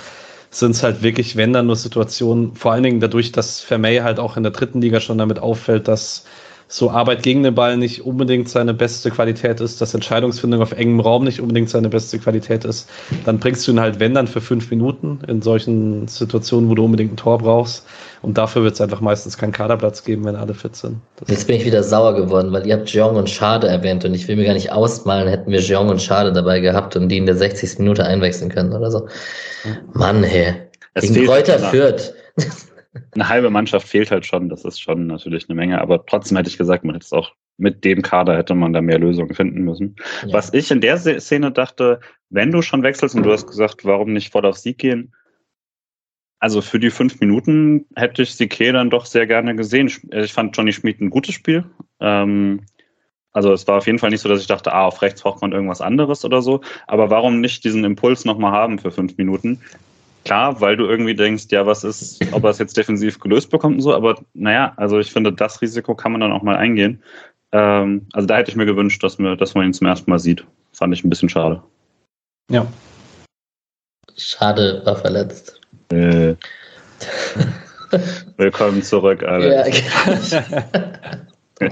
sind es halt wirklich, wenn dann nur Situationen, vor allen Dingen dadurch, dass Vermey halt auch in der dritten Liga schon damit auffällt, dass so Arbeit gegen den Ball nicht unbedingt seine beste Qualität ist, dass Entscheidungsfindung auf engem Raum nicht unbedingt seine beste Qualität ist, dann bringst du ihn halt, wenn dann, für fünf Minuten in solchen Situationen, wo du unbedingt ein Tor brauchst. Und dafür wird es einfach meistens keinen Kaderplatz geben, wenn alle fit sind. Das Jetzt bin ich wieder sauer geworden, weil ihr habt Jeong und Schade erwähnt und ich will mir gar nicht ausmalen, hätten wir Jeong und Schade dabei gehabt und die in der 60. Minute einwechseln können oder so. Mann, hey. Es Gegen Kräuter führt eine halbe Mannschaft fehlt halt schon. Das ist schon natürlich eine Menge. Aber trotzdem hätte ich gesagt, man hätte es auch mit dem Kader hätte man da mehr Lösungen finden müssen. Ja. Was ich in der Szene dachte, wenn du schon wechselst und du hast gesagt, warum nicht voll auf Sieg gehen? Also für die fünf Minuten hätte ich Sique dann doch sehr gerne gesehen. Ich fand Johnny Schmid ein gutes Spiel. Ähm, also es war auf jeden Fall nicht so, dass ich dachte, ah, auf rechts braucht man irgendwas anderes oder so. Aber warum nicht diesen Impuls nochmal haben für fünf Minuten? Klar, weil du irgendwie denkst, ja, was ist, ob er es jetzt defensiv gelöst bekommt und so, aber naja, also ich finde, das Risiko kann man dann auch mal eingehen. Ähm, also da hätte ich mir gewünscht, dass, mir, dass man ihn zum ersten Mal sieht. Fand ich ein bisschen schade. Ja. Schade, war verletzt. Äh. Willkommen zurück, Alex. Ja,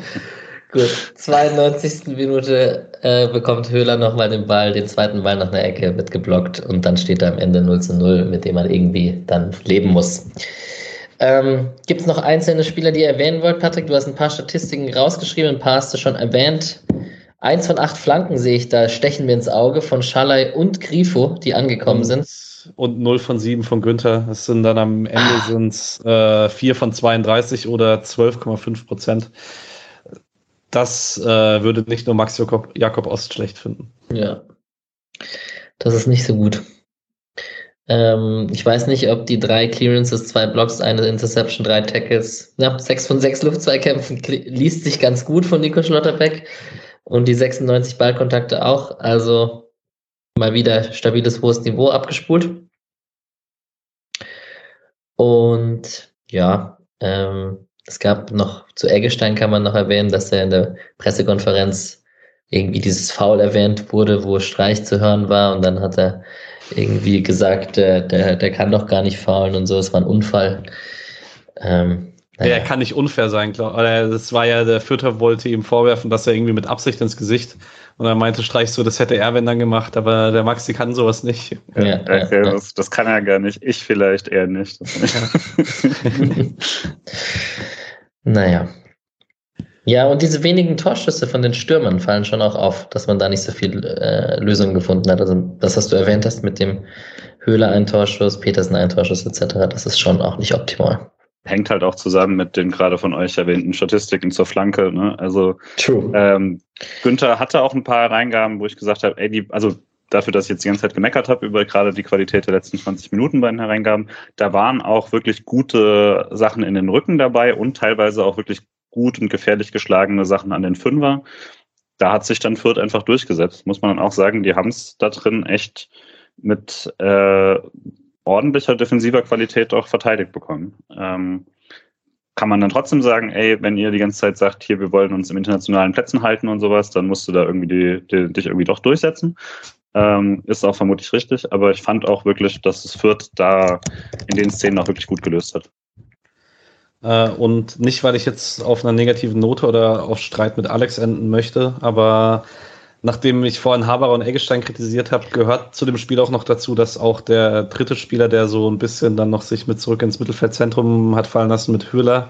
Gut, 92. Minute äh, bekommt Höhler nochmal den Ball, den zweiten Ball nach einer Ecke, wird geblockt und dann steht da am Ende 0 zu 0, mit dem man irgendwie dann leben muss. Ähm, Gibt es noch einzelne Spieler, die ihr erwähnen wollt, Patrick? Du hast ein paar Statistiken rausgeschrieben, ein paar hast du schon erwähnt. Eins von acht Flanken sehe ich, da stechen wir ins Auge von Schalay und Grifo, die angekommen sind. Und 0 von 7 von Günther. Es sind dann am Ende ah. sind's, äh, 4 von 32 oder 12,5 Prozent das äh, würde nicht nur Max Jakob, Jakob Ost schlecht finden. Ja. Das ist nicht so gut. Ähm, ich weiß nicht, ob die drei Clearances, zwei Blocks, eine Interception, drei Tackles, ja, sechs von sechs Luftzweikämpfen liest sich ganz gut von Nico Schlotterbeck und die 96 Ballkontakte auch. Also mal wieder stabiles hohes Niveau abgespult. Und ja, ähm, es gab noch, zu Eggestein kann man noch erwähnen, dass er in der Pressekonferenz irgendwie dieses Foul erwähnt wurde, wo Streich zu hören war und dann hat er irgendwie gesagt, der, der, der kann doch gar nicht faulen und so, es war ein Unfall. Ähm, naja. Er kann nicht unfair sein, glaube Das war ja, der Fürther wollte ihm vorwerfen, dass er irgendwie mit Absicht ins Gesicht und er meinte Streich so, das hätte er, wenn dann gemacht, aber der Maxi kann sowas nicht. Ja, ja, okay, ja. Das, das, kann er gar nicht. Ich vielleicht eher nicht. naja. Ja, und diese wenigen Torschüsse von den Stürmern fallen schon auch auf, dass man da nicht so viel äh, Lösungen gefunden hat. Also das, was du erwähnt hast mit dem Höhler ein Torschuss, Petersen ein Torschuss etc., das ist schon auch nicht optimal hängt halt auch zusammen mit den gerade von euch erwähnten Statistiken zur Flanke. Ne? Also ähm, Günther hatte auch ein paar Reingaben, wo ich gesagt habe, ey, die, also dafür, dass ich jetzt die ganze Zeit gemeckert habe über gerade die Qualität der letzten 20 Minuten bei den Hereingaben, da waren auch wirklich gute Sachen in den Rücken dabei und teilweise auch wirklich gut und gefährlich geschlagene Sachen an den Fünfer. Da hat sich dann Fürth einfach durchgesetzt, muss man dann auch sagen. Die haben es da drin echt mit äh, ordentlicher defensiver Qualität auch verteidigt bekommen. Ähm, kann man dann trotzdem sagen, ey, wenn ihr die ganze Zeit sagt, hier, wir wollen uns im internationalen Plätzen halten und sowas, dann musst du da irgendwie die, die, dich irgendwie doch durchsetzen. Ähm, ist auch vermutlich richtig, aber ich fand auch wirklich, dass es Fürth da in den Szenen auch wirklich gut gelöst hat. Äh, und nicht, weil ich jetzt auf einer negativen Note oder auf Streit mit Alex enden möchte, aber nachdem ich vorhin Haberer und Eggestein kritisiert habe, gehört zu dem Spiel auch noch dazu, dass auch der dritte Spieler, der so ein bisschen dann noch sich mit zurück ins Mittelfeldzentrum hat fallen lassen mit Höhler,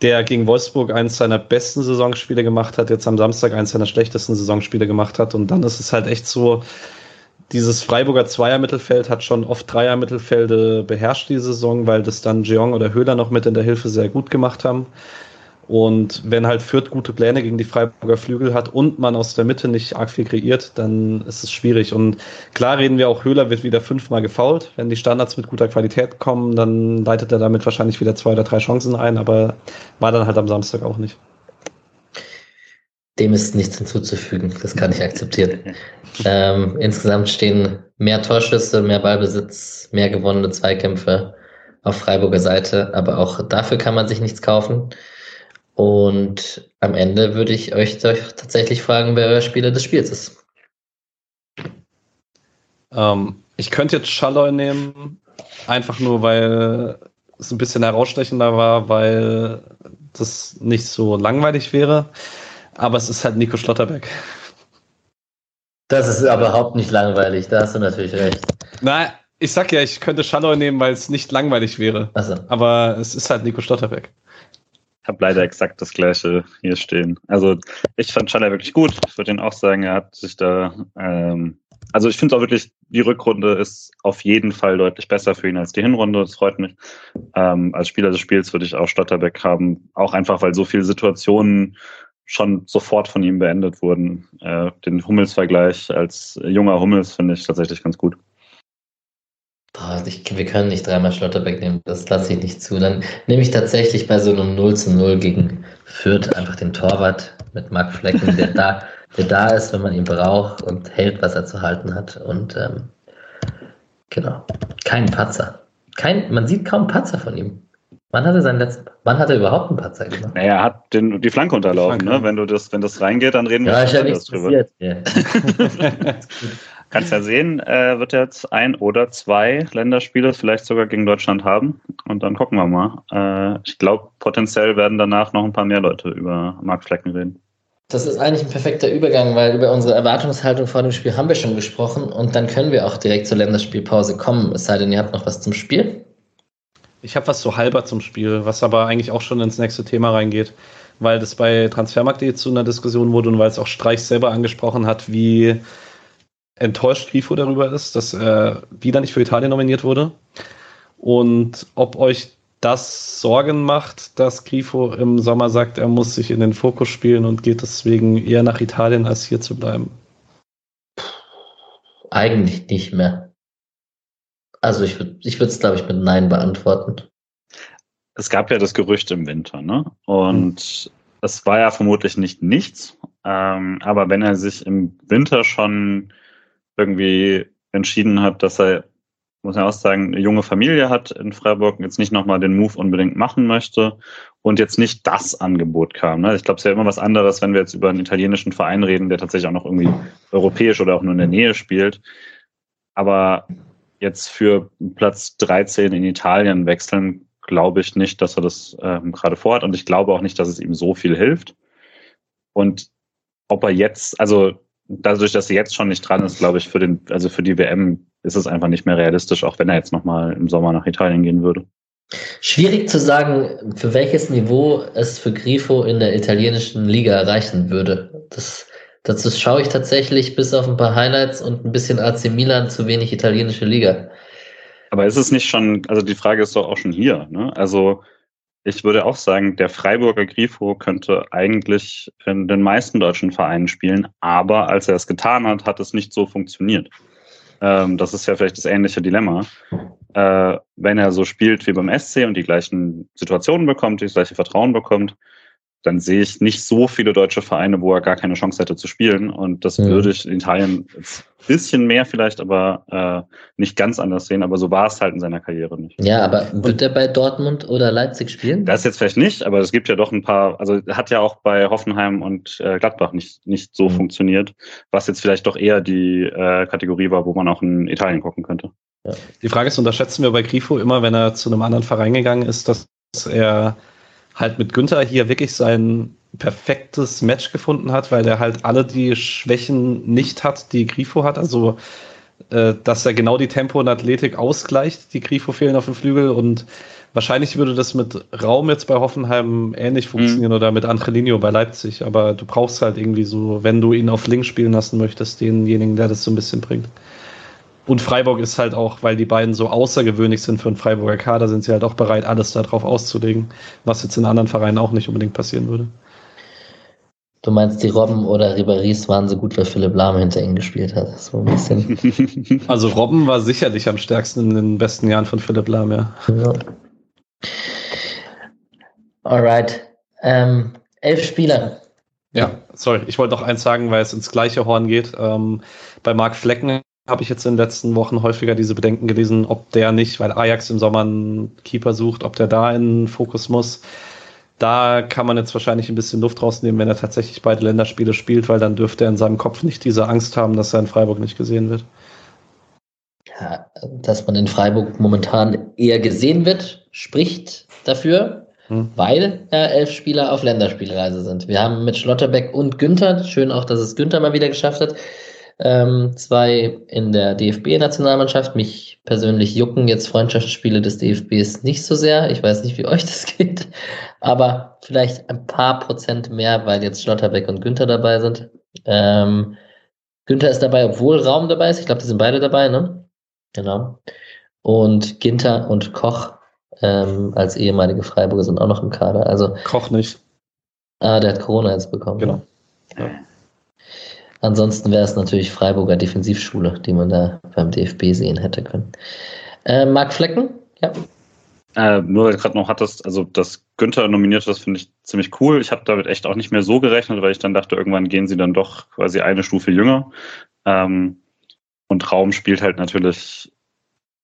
der gegen Wolfsburg eines seiner besten Saisonspiele gemacht hat, jetzt am Samstag eines seiner schlechtesten Saisonspiele gemacht hat. Und dann ist es halt echt so, dieses Freiburger Zweier-Mittelfeld hat schon oft Dreier-Mittelfelde beherrscht diese Saison, weil das dann Jeong oder Höhler noch mit in der Hilfe sehr gut gemacht haben. Und wenn halt Fürth gute Pläne gegen die Freiburger Flügel hat und man aus der Mitte nicht arg viel kreiert, dann ist es schwierig. Und klar reden wir auch, Höhler wird wieder fünfmal gefault. Wenn die Standards mit guter Qualität kommen, dann leitet er damit wahrscheinlich wieder zwei oder drei Chancen ein, aber war dann halt am Samstag auch nicht. Dem ist nichts hinzuzufügen. Das kann ich akzeptieren. ähm, insgesamt stehen mehr Torschüsse, mehr Ballbesitz, mehr gewonnene Zweikämpfe auf Freiburger Seite, aber auch dafür kann man sich nichts kaufen. Und am Ende würde ich euch tatsächlich fragen, wer euer Spieler des Spiels ist. Ähm, ich könnte jetzt Schalloy nehmen, einfach nur, weil es ein bisschen herausstechender war, weil das nicht so langweilig wäre. Aber es ist halt Nico Schlotterbeck. Das ist überhaupt nicht langweilig, da hast du natürlich recht. Nein, ich sag ja, ich könnte Schalloy nehmen, weil es nicht langweilig wäre. So. Aber es ist halt Nico Schlotterbeck habe leider exakt das gleiche hier stehen. Also ich fand Schaller wirklich gut. Ich würde ihn auch sagen, er hat sich da, ähm, also ich finde auch wirklich, die Rückrunde ist auf jeden Fall deutlich besser für ihn als die Hinrunde. Das freut mich. Ähm, als Spieler des Spiels würde ich auch Stotterbeck haben, auch einfach, weil so viele Situationen schon sofort von ihm beendet wurden. Äh, den Hummels-Vergleich als junger Hummels finde ich tatsächlich ganz gut. Boah, ich, wir können nicht dreimal Schlotterbeck nehmen, das lasse ich nicht zu. Dann nehme ich tatsächlich bei so einem 0 zu 0 gegen Fürth einfach den Torwart mit Marc Flecken, der da, der da ist, wenn man ihn braucht und hält, was er zu halten hat. Und ähm, genau, kein Patzer. Kein, man sieht kaum Patzer von ihm. Wann hat er seinen letzten, wann hat er überhaupt einen Patzer gemacht? Naja, er hat den, die Flanke unterlaufen, ne? Wenn du das, wenn das reingeht, dann reden ja, wir ja nichts drüber. Ja. Kannst ja sehen, äh, wird jetzt ein oder zwei Länderspiele vielleicht sogar gegen Deutschland haben. Und dann gucken wir mal. Äh, ich glaube, potenziell werden danach noch ein paar mehr Leute über Mark Flecken reden. Das ist eigentlich ein perfekter Übergang, weil über unsere Erwartungshaltung vor dem Spiel haben wir schon gesprochen und dann können wir auch direkt zur Länderspielpause kommen, es sei denn, ihr habt noch was zum Spiel. Ich habe was so halber zum Spiel, was aber eigentlich auch schon ins nächste Thema reingeht, weil das bei Transfermarkt.de zu einer Diskussion wurde und weil es auch Streich selber angesprochen hat, wie enttäuscht Grifo darüber ist, dass er wieder nicht für Italien nominiert wurde. Und ob euch das Sorgen macht, dass Grifo im Sommer sagt, er muss sich in den Fokus spielen und geht deswegen eher nach Italien, als hier zu bleiben? Eigentlich nicht mehr. Also ich würde ich es, glaube ich, mit Nein beantworten. Es gab ja das Gerücht im Winter, ne? Und es war ja vermutlich nicht nichts. Ähm, aber wenn er sich im Winter schon irgendwie entschieden hat, dass er, muss ich auch sagen, eine junge Familie hat in Freiburg, jetzt nicht nochmal den Move unbedingt machen möchte und jetzt nicht das Angebot kam. Ne? Ich glaube, es ist ja immer was anderes, wenn wir jetzt über einen italienischen Verein reden, der tatsächlich auch noch irgendwie europäisch oder auch nur in der Nähe spielt. Aber jetzt für Platz 13 in Italien wechseln, glaube ich nicht, dass er das ähm, gerade vorhat. Und ich glaube auch nicht, dass es ihm so viel hilft. Und ob er jetzt, also dadurch, dass er jetzt schon nicht dran ist, glaube ich, für den, also für die WM ist es einfach nicht mehr realistisch, auch wenn er jetzt nochmal im Sommer nach Italien gehen würde. Schwierig zu sagen, für welches Niveau es für Grifo in der italienischen Liga erreichen würde. Das, dazu schaue ich tatsächlich bis auf ein paar Highlights und ein bisschen AC Milan zu wenig italienische Liga. Aber ist es nicht schon, also die Frage ist doch auch schon hier, ne? Also ich würde auch sagen, der Freiburger Grifo könnte eigentlich in den meisten deutschen Vereinen spielen, aber als er es getan hat, hat es nicht so funktioniert. Ähm, das ist ja vielleicht das ähnliche Dilemma. Äh, wenn er so spielt wie beim SC und die gleichen Situationen bekommt, das gleiche Vertrauen bekommt, dann sehe ich nicht so viele deutsche Vereine, wo er gar keine Chance hätte zu spielen. Und das mhm. würde ich in Italien ein bisschen mehr vielleicht, aber äh, nicht ganz anders sehen. Aber so war es halt in seiner Karriere nicht. Ja, aber wird er bei Dortmund oder Leipzig spielen? Das jetzt vielleicht nicht, aber es gibt ja doch ein paar, also hat ja auch bei Hoffenheim und äh, Gladbach nicht, nicht so mhm. funktioniert, was jetzt vielleicht doch eher die äh, Kategorie war, wo man auch in Italien gucken könnte. Ja. Die Frage ist, unterschätzen wir bei Grifo immer, wenn er zu einem anderen Verein gegangen ist, dass er halt mit Günther hier wirklich sein perfektes Match gefunden hat, weil er halt alle die Schwächen nicht hat, die Grifo hat. Also, äh, dass er genau die Tempo und Athletik ausgleicht, die Grifo fehlen auf dem Flügel und Wahrscheinlich würde das mit Raum jetzt bei Hoffenheim ähnlich funktionieren mhm. oder mit Angelino bei Leipzig, aber du brauchst halt irgendwie so, wenn du ihn auf links spielen lassen möchtest, denjenigen, der das so ein bisschen bringt. Und Freiburg ist halt auch, weil die beiden so außergewöhnlich sind für einen Freiburger Kader, sind sie halt auch bereit, alles darauf auszulegen, was jetzt in anderen Vereinen auch nicht unbedingt passieren würde. Du meinst, die Robben oder Ribéry's waren so gut, weil Philipp Lahm hinter ihnen gespielt hat. So ein bisschen. Also Robben war sicherlich am stärksten in den besten Jahren von Philipp Lahm, ja. ja. Alright. Ähm, elf Spieler. Ja, sorry, ich wollte noch eins sagen, weil es ins gleiche Horn geht. Ähm, bei Marc Flecken habe ich jetzt in den letzten Wochen häufiger diese Bedenken gelesen, ob der nicht, weil Ajax im Sommer einen Keeper sucht, ob der da in den Fokus muss. Da kann man jetzt wahrscheinlich ein bisschen Luft rausnehmen, wenn er tatsächlich beide Länderspiele spielt, weil dann dürfte er in seinem Kopf nicht diese Angst haben, dass er in Freiburg nicht gesehen wird. Ja, dass man in Freiburg momentan eher gesehen wird, spricht dafür, hm. weil ja elf Spieler auf Länderspielreise sind. Wir haben mit Schlotterbeck und Günther, schön auch, dass es Günther mal wieder geschafft hat, ähm, zwei in der DFB-Nationalmannschaft. Mich persönlich jucken jetzt Freundschaftsspiele des DFBs nicht so sehr. Ich weiß nicht, wie euch das geht, aber vielleicht ein paar Prozent mehr, weil jetzt Schlotterbeck und Günther dabei sind. Ähm, Günther ist dabei, obwohl Raum dabei ist. Ich glaube, die sind beide dabei, ne? Genau. Und Ginter und Koch ähm, als ehemalige Freiburger sind auch noch im Kader. Also Koch nicht. Ah, der hat Corona jetzt bekommen. Genau. Ja. Ansonsten wäre es natürlich Freiburger Defensivschule, die man da beim DFB sehen hätte können. Äh, Marc Flecken, ja. Äh, nur weil du gerade noch hattest, also dass Günther nominiert das finde ich ziemlich cool. Ich habe damit echt auch nicht mehr so gerechnet, weil ich dann dachte, irgendwann gehen sie dann doch quasi eine Stufe jünger. Ähm, und Raum spielt halt natürlich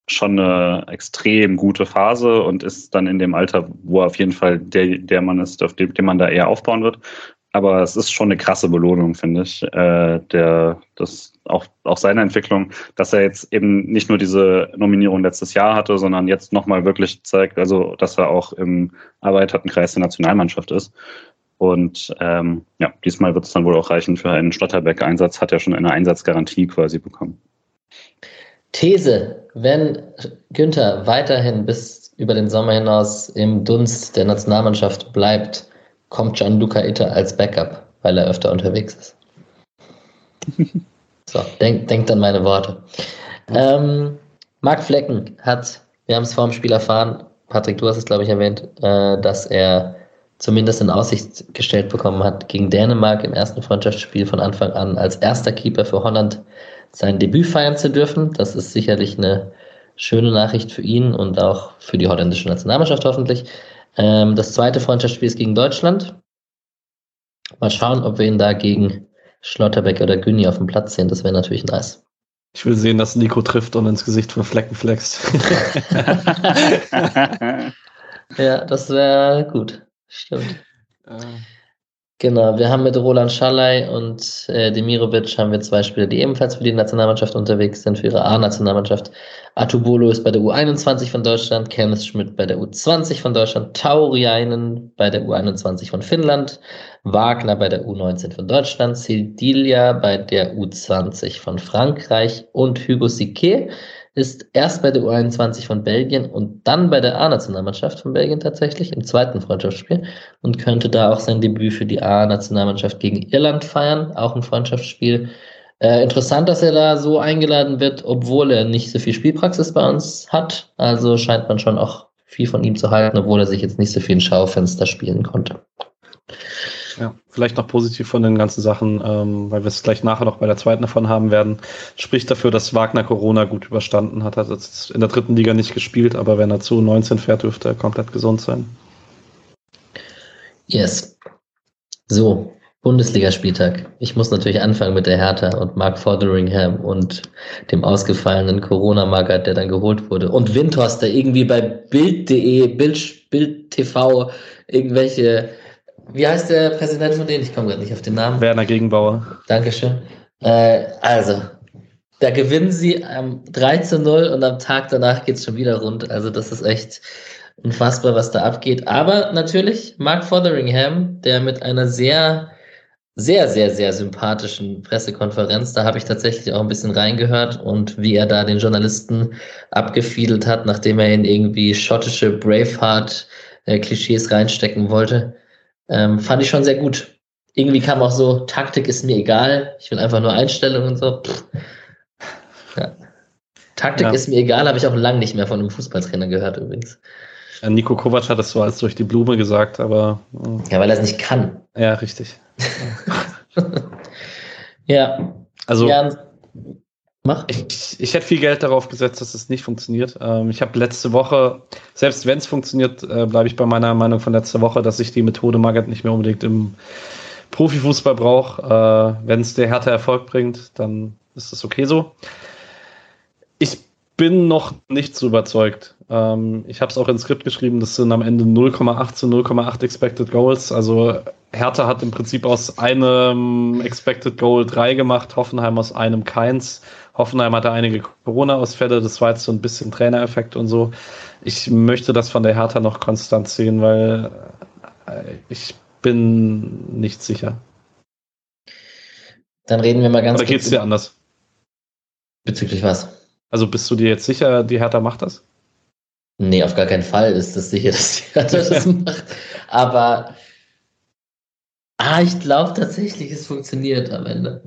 schon eine extrem gute Phase und ist dann in dem Alter, wo er auf jeden Fall der, der Mann ist, auf dem, dem man da eher aufbauen wird aber es ist schon eine krasse Belohnung, finde ich, äh, der, das auch, auch seine Entwicklung, dass er jetzt eben nicht nur diese Nominierung letztes Jahr hatte, sondern jetzt nochmal wirklich zeigt, also dass er auch im erweiterten Kreis der Nationalmannschaft ist. Und ähm, ja, diesmal wird es dann wohl auch reichen für einen Stotterbeck-Einsatz, hat er schon eine Einsatzgarantie quasi bekommen. These, wenn Günther weiterhin bis über den Sommer hinaus im Dunst der Nationalmannschaft bleibt, kommt Gianluca Itter als Backup, weil er öfter unterwegs ist. so, denkt denk an meine Worte. Ähm, Marc Flecken hat, wir haben es vor dem Spiel erfahren, Patrick, du hast es, glaube ich, erwähnt, äh, dass er zumindest in Aussicht gestellt bekommen hat, gegen Dänemark im ersten Freundschaftsspiel von Anfang an als erster Keeper für Holland sein Debüt feiern zu dürfen. Das ist sicherlich eine schöne Nachricht für ihn und auch für die holländische Nationalmannschaft hoffentlich. Ähm, das zweite Freundschaftsspiel ist gegen Deutschland. Mal schauen, ob wir ihn da gegen Schlotterbeck oder Günni auf dem Platz sehen. Das wäre natürlich nice. Ich will sehen, dass Nico trifft und ins Gesicht von Flecken flext. ja, das wäre gut. Stimmt. Äh. Genau, wir haben mit Roland Schallei und äh, Demirovic haben wir zwei Spieler, die ebenfalls für die Nationalmannschaft unterwegs sind, für ihre A-Nationalmannschaft. Atubolo ist bei der U21 von Deutschland, Kenneth Schmidt bei der U20 von Deutschland, Tauriainen bei der U21 von Finnland, Wagner bei der U19 von Deutschland, Sildilia bei der U20 von Frankreich und Hugo Sique ist erst bei der U21 von Belgien und dann bei der A-Nationalmannschaft von Belgien tatsächlich im zweiten Freundschaftsspiel und könnte da auch sein Debüt für die A-Nationalmannschaft gegen Irland feiern, auch ein Freundschaftsspiel. Äh, interessant, dass er da so eingeladen wird, obwohl er nicht so viel Spielpraxis bei uns hat. Also scheint man schon auch viel von ihm zu halten, obwohl er sich jetzt nicht so viel in Schaufenster spielen konnte. Ja, vielleicht noch positiv von den ganzen Sachen, ähm, weil wir es gleich nachher noch bei der zweiten davon haben werden. Spricht dafür, dass Wagner Corona gut überstanden hat. Hat jetzt in der dritten Liga nicht gespielt, aber wenn er zu 19 fährt, dürfte er komplett gesund sein. Yes. So, Bundesligaspieltag. Ich muss natürlich anfangen mit der Hertha und Mark Fotheringham und dem ausgefallenen Corona-Marker, der dann geholt wurde. Und Windhorst, der irgendwie bei Bild.de, Bild, Bild TV irgendwelche wie heißt der Präsident von denen? Ich komme gerade nicht auf den Namen. Werner Gegenbauer. Dankeschön. Äh, also, da gewinnen sie am 3 zu 0 und am Tag danach geht es schon wieder rund. Also, das ist echt unfassbar, was da abgeht. Aber natürlich Mark Fotheringham, der mit einer sehr sehr, sehr, sehr sympathischen Pressekonferenz. Da habe ich tatsächlich auch ein bisschen reingehört und wie er da den Journalisten abgefiedelt hat, nachdem er in irgendwie schottische Braveheart-Klischees reinstecken wollte. Ähm, fand ich schon sehr gut. Irgendwie kam auch so, Taktik ist mir egal, ich will einfach nur Einstellungen und so. Ja. Taktik ja. ist mir egal, habe ich auch lange nicht mehr von einem Fußballtrainer gehört übrigens. Nico Kovac hat das so als durch die Blume gesagt, aber. Ja, weil er es nicht kann. Ja, richtig. ja. Also. Ja, mach. Ich, ich hätte viel Geld darauf gesetzt, dass es nicht funktioniert. Ähm, ich habe letzte Woche, selbst wenn es funktioniert, äh, bleibe ich bei meiner Meinung von letzter Woche, dass ich die Methode Magath nicht mehr unbedingt im Profifußball brauche. Äh, wenn es der Härte Erfolg bringt, dann ist das okay so. Ich bin noch nicht so überzeugt. Ähm, ich habe es auch ins Skript geschrieben, das sind am Ende 0,8 zu 0,8 Expected Goals. Also Hertha hat im Prinzip aus einem Expected Goal 3 gemacht, Hoffenheim aus einem keins. Hoffenheim hatte einige Corona-Ausfälle, das war jetzt so ein bisschen Trainereffekt und so. Ich möchte das von der Hertha noch konstant sehen, weil äh, ich bin nicht sicher. Dann reden wir mal ganz Oder geht es dir anders? Bezüglich was? Also bist du dir jetzt sicher, die Hertha macht das? Nee, auf gar keinen Fall ist das sicher, dass die Hertha das macht. Aber ah, ich glaube tatsächlich, es funktioniert am Ende.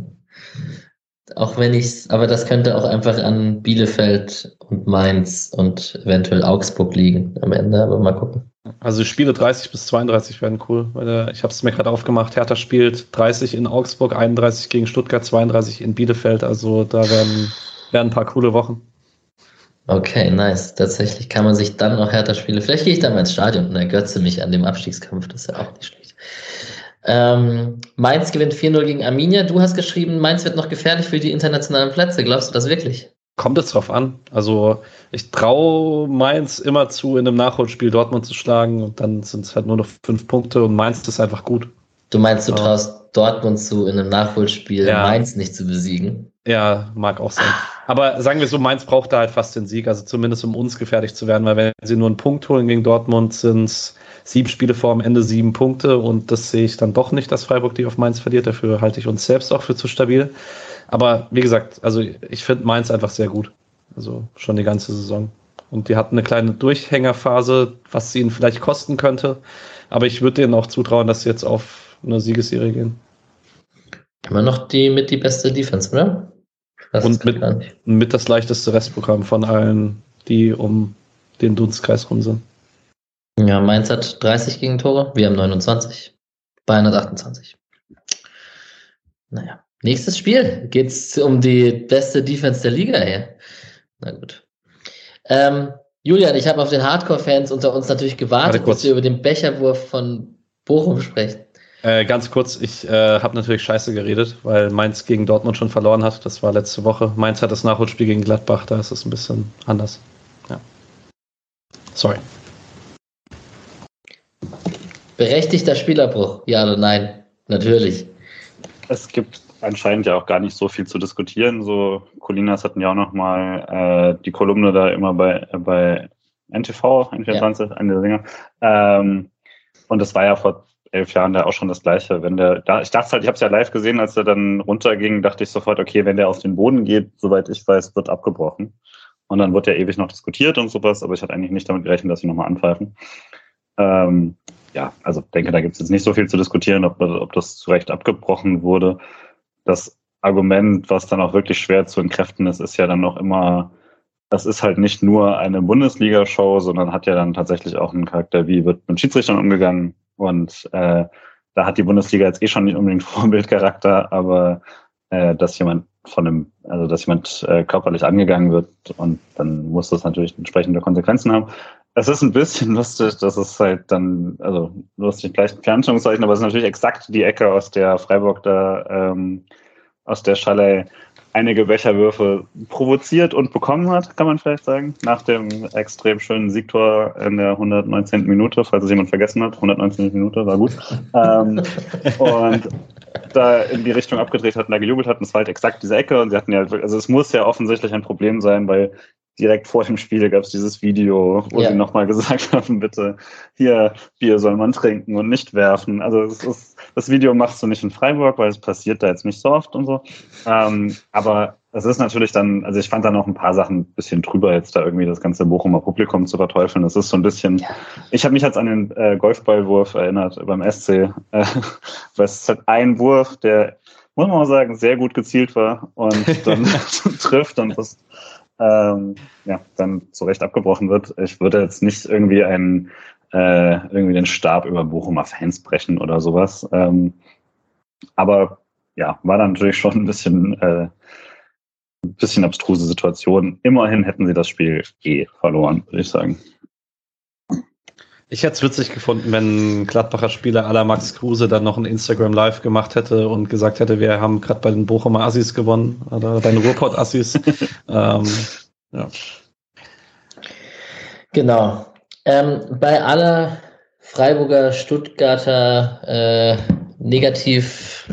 Auch wenn ich aber das könnte auch einfach an Bielefeld und Mainz und eventuell Augsburg liegen am Ende, aber mal gucken. Also Spiele 30 bis 32 werden cool, weil äh, ich habe es mir gerade aufgemacht. Hertha spielt 30 in Augsburg, 31 gegen Stuttgart, 32 in Bielefeld. Also da werden werden ein paar coole Wochen. Okay, nice. Tatsächlich kann man sich dann noch härter spielen. Vielleicht gehe ich dann mal ins Stadion und ergötze mich an dem Abstiegskampf. Das ist ja auch nicht schlecht. Ähm, Mainz gewinnt 4-0 gegen Arminia. Du hast geschrieben, Mainz wird noch gefährlich für die internationalen Plätze. Glaubst du das wirklich? Kommt es drauf an. Also ich traue Mainz immer zu, in einem Nachholspiel Dortmund zu schlagen und dann sind es halt nur noch fünf Punkte und Mainz ist einfach gut. Du meinst, du traust Dortmund zu, in einem Nachholspiel ja. Mainz nicht zu besiegen? Ja, mag auch sein. Aber sagen wir so, Mainz braucht da halt fast den Sieg, also zumindest um uns gefährlich zu werden, weil wenn sie nur einen Punkt holen gegen Dortmund, sind es sieben Spiele vor am Ende sieben Punkte und das sehe ich dann doch nicht, dass Freiburg die auf Mainz verliert. Dafür halte ich uns selbst auch für zu stabil. Aber wie gesagt, also ich finde Mainz einfach sehr gut. Also schon die ganze Saison. Und die hatten eine kleine Durchhängerphase, was sie ihnen vielleicht kosten könnte. Aber ich würde denen auch zutrauen, dass sie jetzt auf eine Siegesserie gehen. Immer noch die mit die beste Defense, oder? Das und mit, mit das leichteste Restprogramm von allen, die um den Dunstkreis rum sind. Ja, Mainz hat 30 Gegentore, wir haben 29. Bayern hat 28. Naja, nächstes Spiel geht es um die beste Defense der Liga hier. Na gut. Ähm, Julian, ich habe auf den Hardcore-Fans unter uns natürlich gewartet, bis wir über den Becherwurf von Bochum sprechen. Äh, ganz kurz, ich äh, habe natürlich scheiße geredet, weil Mainz gegen Dortmund schon verloren hat. Das war letzte Woche. Mainz hat das Nachholspiel gegen Gladbach, da ist es ein bisschen anders. Ja. Sorry. Berechtigter Spielabbruch, ja oder nein? Natürlich. Es gibt anscheinend ja auch gar nicht so viel zu diskutieren. So, Colinas hatten ja auch noch mal äh, die Kolumne da immer bei, äh, bei NTV, N24, ja. eine der Dinger. Ähm, und das war ja vor elf Jahren da auch schon das Gleiche. Wenn der, da, ich dachte halt, ich habe es ja live gesehen, als er dann runterging, dachte ich sofort, okay, wenn der auf den Boden geht, soweit ich weiß, wird abgebrochen. Und dann wird ja ewig noch diskutiert und sowas, aber ich hatte eigentlich nicht damit gerechnet, dass sie nochmal anpfeifen. Ähm, ja, also denke, da gibt es jetzt nicht so viel zu diskutieren, ob, ob das zu Recht abgebrochen wurde. Das Argument, was dann auch wirklich schwer zu entkräften ist, ist ja dann noch immer, das ist halt nicht nur eine Bundesliga-Show, sondern hat ja dann tatsächlich auch einen Charakter, wie wird mit Schiedsrichtern umgegangen, und äh, da hat die Bundesliga jetzt eh schon nicht unbedingt Vorbildcharakter, aber äh, dass jemand von einem, also dass jemand äh, körperlich angegangen wird und dann muss das natürlich entsprechende Konsequenzen haben. Es ist ein bisschen lustig, dass es halt dann, also lustig gleich ein Anführungszeichen, aber es ist natürlich exakt die Ecke, aus der Freiburg da, ähm, aus der Schalay einige Becherwürfe provoziert und bekommen hat, kann man vielleicht sagen, nach dem extrem schönen Siegtor in der 119. Minute, falls es jemand vergessen hat. 119. Minute, war gut. ähm, und da in die Richtung abgedreht hat und da gejubelt hat. Und es war halt exakt diese Ecke. Und sie hatten ja, also es muss ja offensichtlich ein Problem sein, weil direkt vor dem Spiel gab es dieses Video, wo ja. sie nochmal gesagt haben, bitte, hier, Bier soll man trinken und nicht werfen. Also es ist, das Video machst du nicht in Freiburg, weil es passiert da jetzt nicht so oft und so. Ähm, aber es ist natürlich dann, also ich fand da noch ein paar Sachen ein bisschen drüber, jetzt da irgendwie das ganze Bochumer Publikum zu verteufeln. Das ist so ein bisschen, ja. ich habe mich jetzt an den äh, Golfballwurf erinnert beim SC. Äh, weil es hat ein Wurf, der, muss man mal sagen, sehr gut gezielt war und dann trifft und das ähm, ja, dann zu Recht abgebrochen wird. Ich würde jetzt nicht irgendwie einen äh, irgendwie den Stab über Bochumer Fans brechen oder sowas. Ähm, aber ja, war dann natürlich schon ein bisschen, äh, ein bisschen abstruse Situation. Immerhin hätten sie das Spiel eh verloren, würde ich sagen. Ich hätte es witzig gefunden, wenn ein Gladbacher Spieler aller Max Kruse dann noch ein Instagram Live gemacht hätte und gesagt hätte, wir haben gerade bei den Bochumer Assis gewonnen oder bei den Ruhrpott Assis. ähm, ja. Genau. Ähm, bei aller Freiburger, Stuttgarter äh, Negativ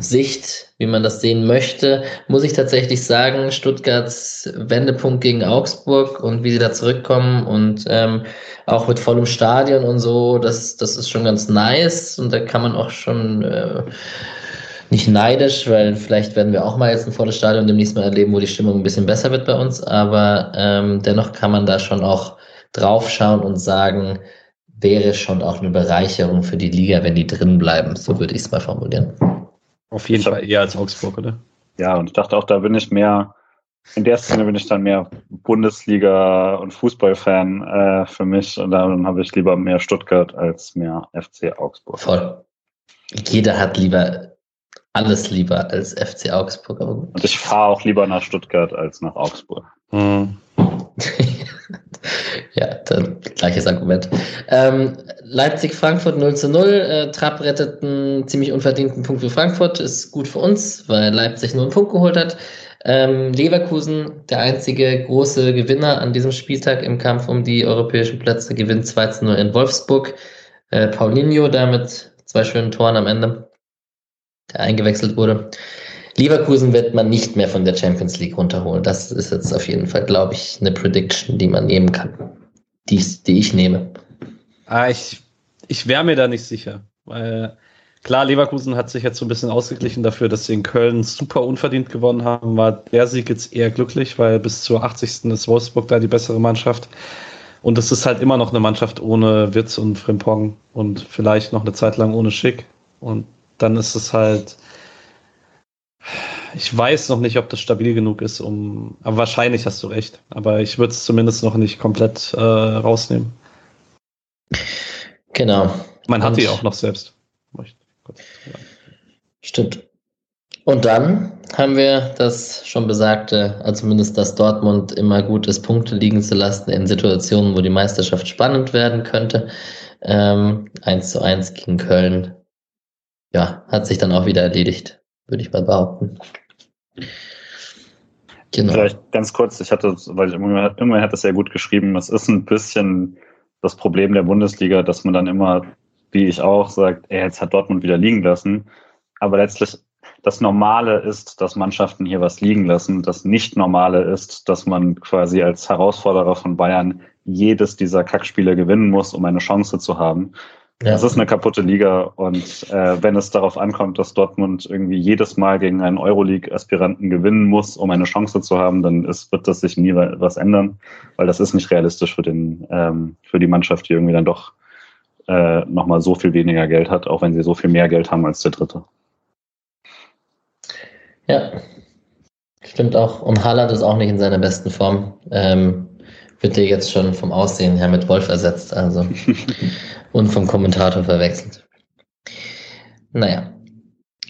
Sicht, wie man das sehen möchte, muss ich tatsächlich sagen, Stuttgarts Wendepunkt gegen Augsburg und wie sie da zurückkommen und ähm, auch mit vollem Stadion und so, das, das ist schon ganz nice und da kann man auch schon äh, nicht neidisch, weil vielleicht werden wir auch mal jetzt ein volles Stadion demnächst mal erleben, wo die Stimmung ein bisschen besser wird bei uns, aber ähm, dennoch kann man da schon auch draufschauen und sagen, wäre schon auch eine Bereicherung für die Liga, wenn die drin bleiben. So würde ich es mal formulieren. Auf jeden Fall eher als Augsburg, oder? Ja, und ich dachte auch, da bin ich mehr, in der Szene bin ich dann mehr Bundesliga- und Fußballfan äh, für mich. Und dann habe ich lieber mehr Stuttgart als mehr FC Augsburg. Voll. Jeder hat lieber alles lieber als FC Augsburg. Und ich fahre auch lieber nach Stuttgart als nach Augsburg. Mhm. ja, dann gleiches Argument. Ähm, Leipzig-Frankfurt 0 zu 0. Äh, Trapp rettet einen ziemlich unverdienten Punkt für Frankfurt. Ist gut für uns, weil Leipzig nur einen Punkt geholt hat. Ähm, Leverkusen, der einzige große Gewinner an diesem Spieltag im Kampf um die europäischen Plätze, gewinnt 2 zu 0 in Wolfsburg. Äh, Paulinho damit zwei schönen Toren am Ende, der eingewechselt wurde. Leverkusen wird man nicht mehr von der Champions League runterholen. Das ist jetzt auf jeden Fall, glaube ich, eine Prediction, die man nehmen kann. Die, die ich nehme. Ah, ich ich wäre mir da nicht sicher. Weil klar, Leverkusen hat sich jetzt so ein bisschen ausgeglichen dafür, dass sie in Köln super unverdient gewonnen haben. War der Sieg jetzt eher glücklich, weil bis zur 80. ist Wolfsburg da die bessere Mannschaft. Und es ist halt immer noch eine Mannschaft ohne Witz und Frimpong und vielleicht noch eine Zeit lang ohne Schick. Und dann ist es halt ich weiß noch nicht, ob das stabil genug ist, um. Aber wahrscheinlich hast du recht. Aber ich würde es zumindest noch nicht komplett äh, rausnehmen. Genau. Man hat die auch noch selbst. Stimmt. Und dann haben wir das schon besagte, also zumindest dass Dortmund immer gut ist, Punkte liegen zu lassen in Situationen, wo die Meisterschaft spannend werden könnte. Ähm, 1 zu 1 gegen Köln. Ja, hat sich dann auch wieder erledigt würde ich mal behaupten. Genau. Vielleicht ganz kurz, ich hatte, weil ich irgendwann, irgendwann hat das sehr gut geschrieben, es ist ein bisschen das Problem der Bundesliga, dass man dann immer, wie ich auch, sagt, ey, jetzt hat Dortmund wieder liegen lassen. Aber letztlich das Normale ist, dass Mannschaften hier was liegen lassen. Das Nicht-Normale ist, dass man quasi als Herausforderer von Bayern jedes dieser Kackspiele gewinnen muss, um eine Chance zu haben. Ja. Das ist eine kaputte Liga und äh, wenn es darauf ankommt, dass Dortmund irgendwie jedes Mal gegen einen Euroleague-Aspiranten gewinnen muss, um eine Chance zu haben, dann ist, wird das sich nie was ändern, weil das ist nicht realistisch für, den, ähm, für die Mannschaft, die irgendwie dann doch äh, nochmal so viel weniger Geld hat, auch wenn sie so viel mehr Geld haben als der Dritte. Ja, stimmt auch. Und Haaland ist auch nicht in seiner besten Form. Ähm, wird dir jetzt schon vom Aussehen her mit Wolf ersetzt, also und vom Kommentator verwechselt. Naja.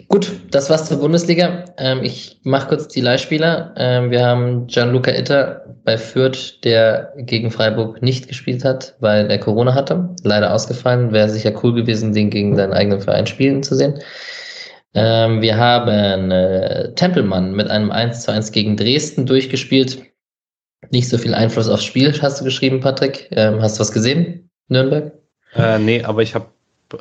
Gut, das war's zur Bundesliga. Ähm, ich mache kurz die Leihspieler. Ähm, wir haben Gianluca Itter bei Fürth, der gegen Freiburg nicht gespielt hat, weil er Corona hatte. Leider ausgefallen. Wäre sicher cool gewesen, den gegen seinen eigenen Verein spielen zu sehen. Ähm, wir haben äh, Tempelmann mit einem 1 zu 1 gegen Dresden durchgespielt nicht so viel Einfluss aufs Spiel, hast du geschrieben, Patrick. Ähm, hast du was gesehen, Nürnberg? Äh, nee, aber ich habe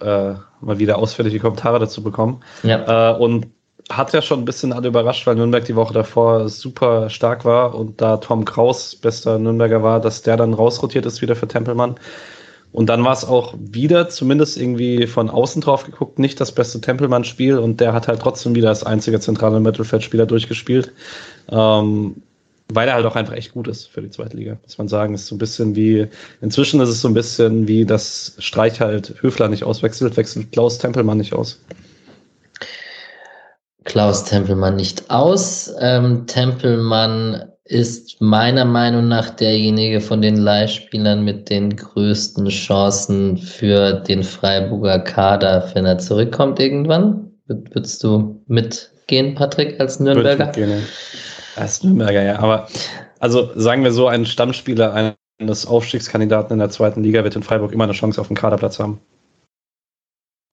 äh, mal wieder ausführliche Kommentare dazu bekommen. Ja. Äh, und hat ja schon ein bisschen alle überrascht, weil Nürnberg die Woche davor super stark war und da Tom Kraus bester Nürnberger war, dass der dann rausrotiert ist wieder für Tempelmann. Und dann war es auch wieder, zumindest irgendwie von außen drauf geguckt, nicht das beste Tempelmann-Spiel und der hat halt trotzdem wieder als einziger zentrale Mittelfeldspieler durchgespielt. Ähm, weil er halt auch einfach echt gut ist für die zweite Liga, muss man sagen. Ist so ein bisschen wie, inzwischen ist es so ein bisschen wie, dass Streich halt Höfler nicht auswechselt, wechselt Klaus Tempelmann nicht aus. Klaus Tempelmann nicht aus. Ähm, Tempelmann ist meiner Meinung nach derjenige von den Leihspielern mit den größten Chancen für den Freiburger Kader, wenn er zurückkommt irgendwann. Würdest du mitgehen, Patrick, als Nürnberger? Würde ich als Nürnberger, ja. Aber also sagen wir so, ein Stammspieler eines Aufstiegskandidaten in der zweiten Liga wird in Freiburg immer eine Chance auf den Kaderplatz haben.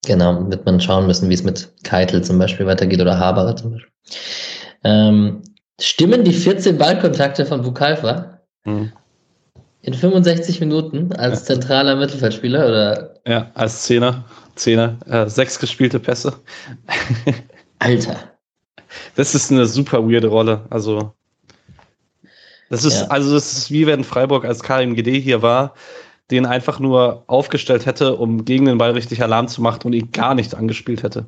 Genau, wird man schauen müssen, wie es mit Keitel zum Beispiel weitergeht oder Haberer zum Beispiel. Ähm, stimmen die 14 Ballkontakte von Bukalfa hm. in 65 Minuten als ja. zentraler Mittelfeldspieler oder? Ja, als Zehner. Zehner. Äh, sechs gespielte Pässe. Alter. Das ist eine super weirde Rolle. Also, das ist, ja. also, das ist wie wenn Freiburg als KMGD hier war, den einfach nur aufgestellt hätte, um gegen den Ball richtig Alarm zu machen und ihn gar nicht angespielt hätte.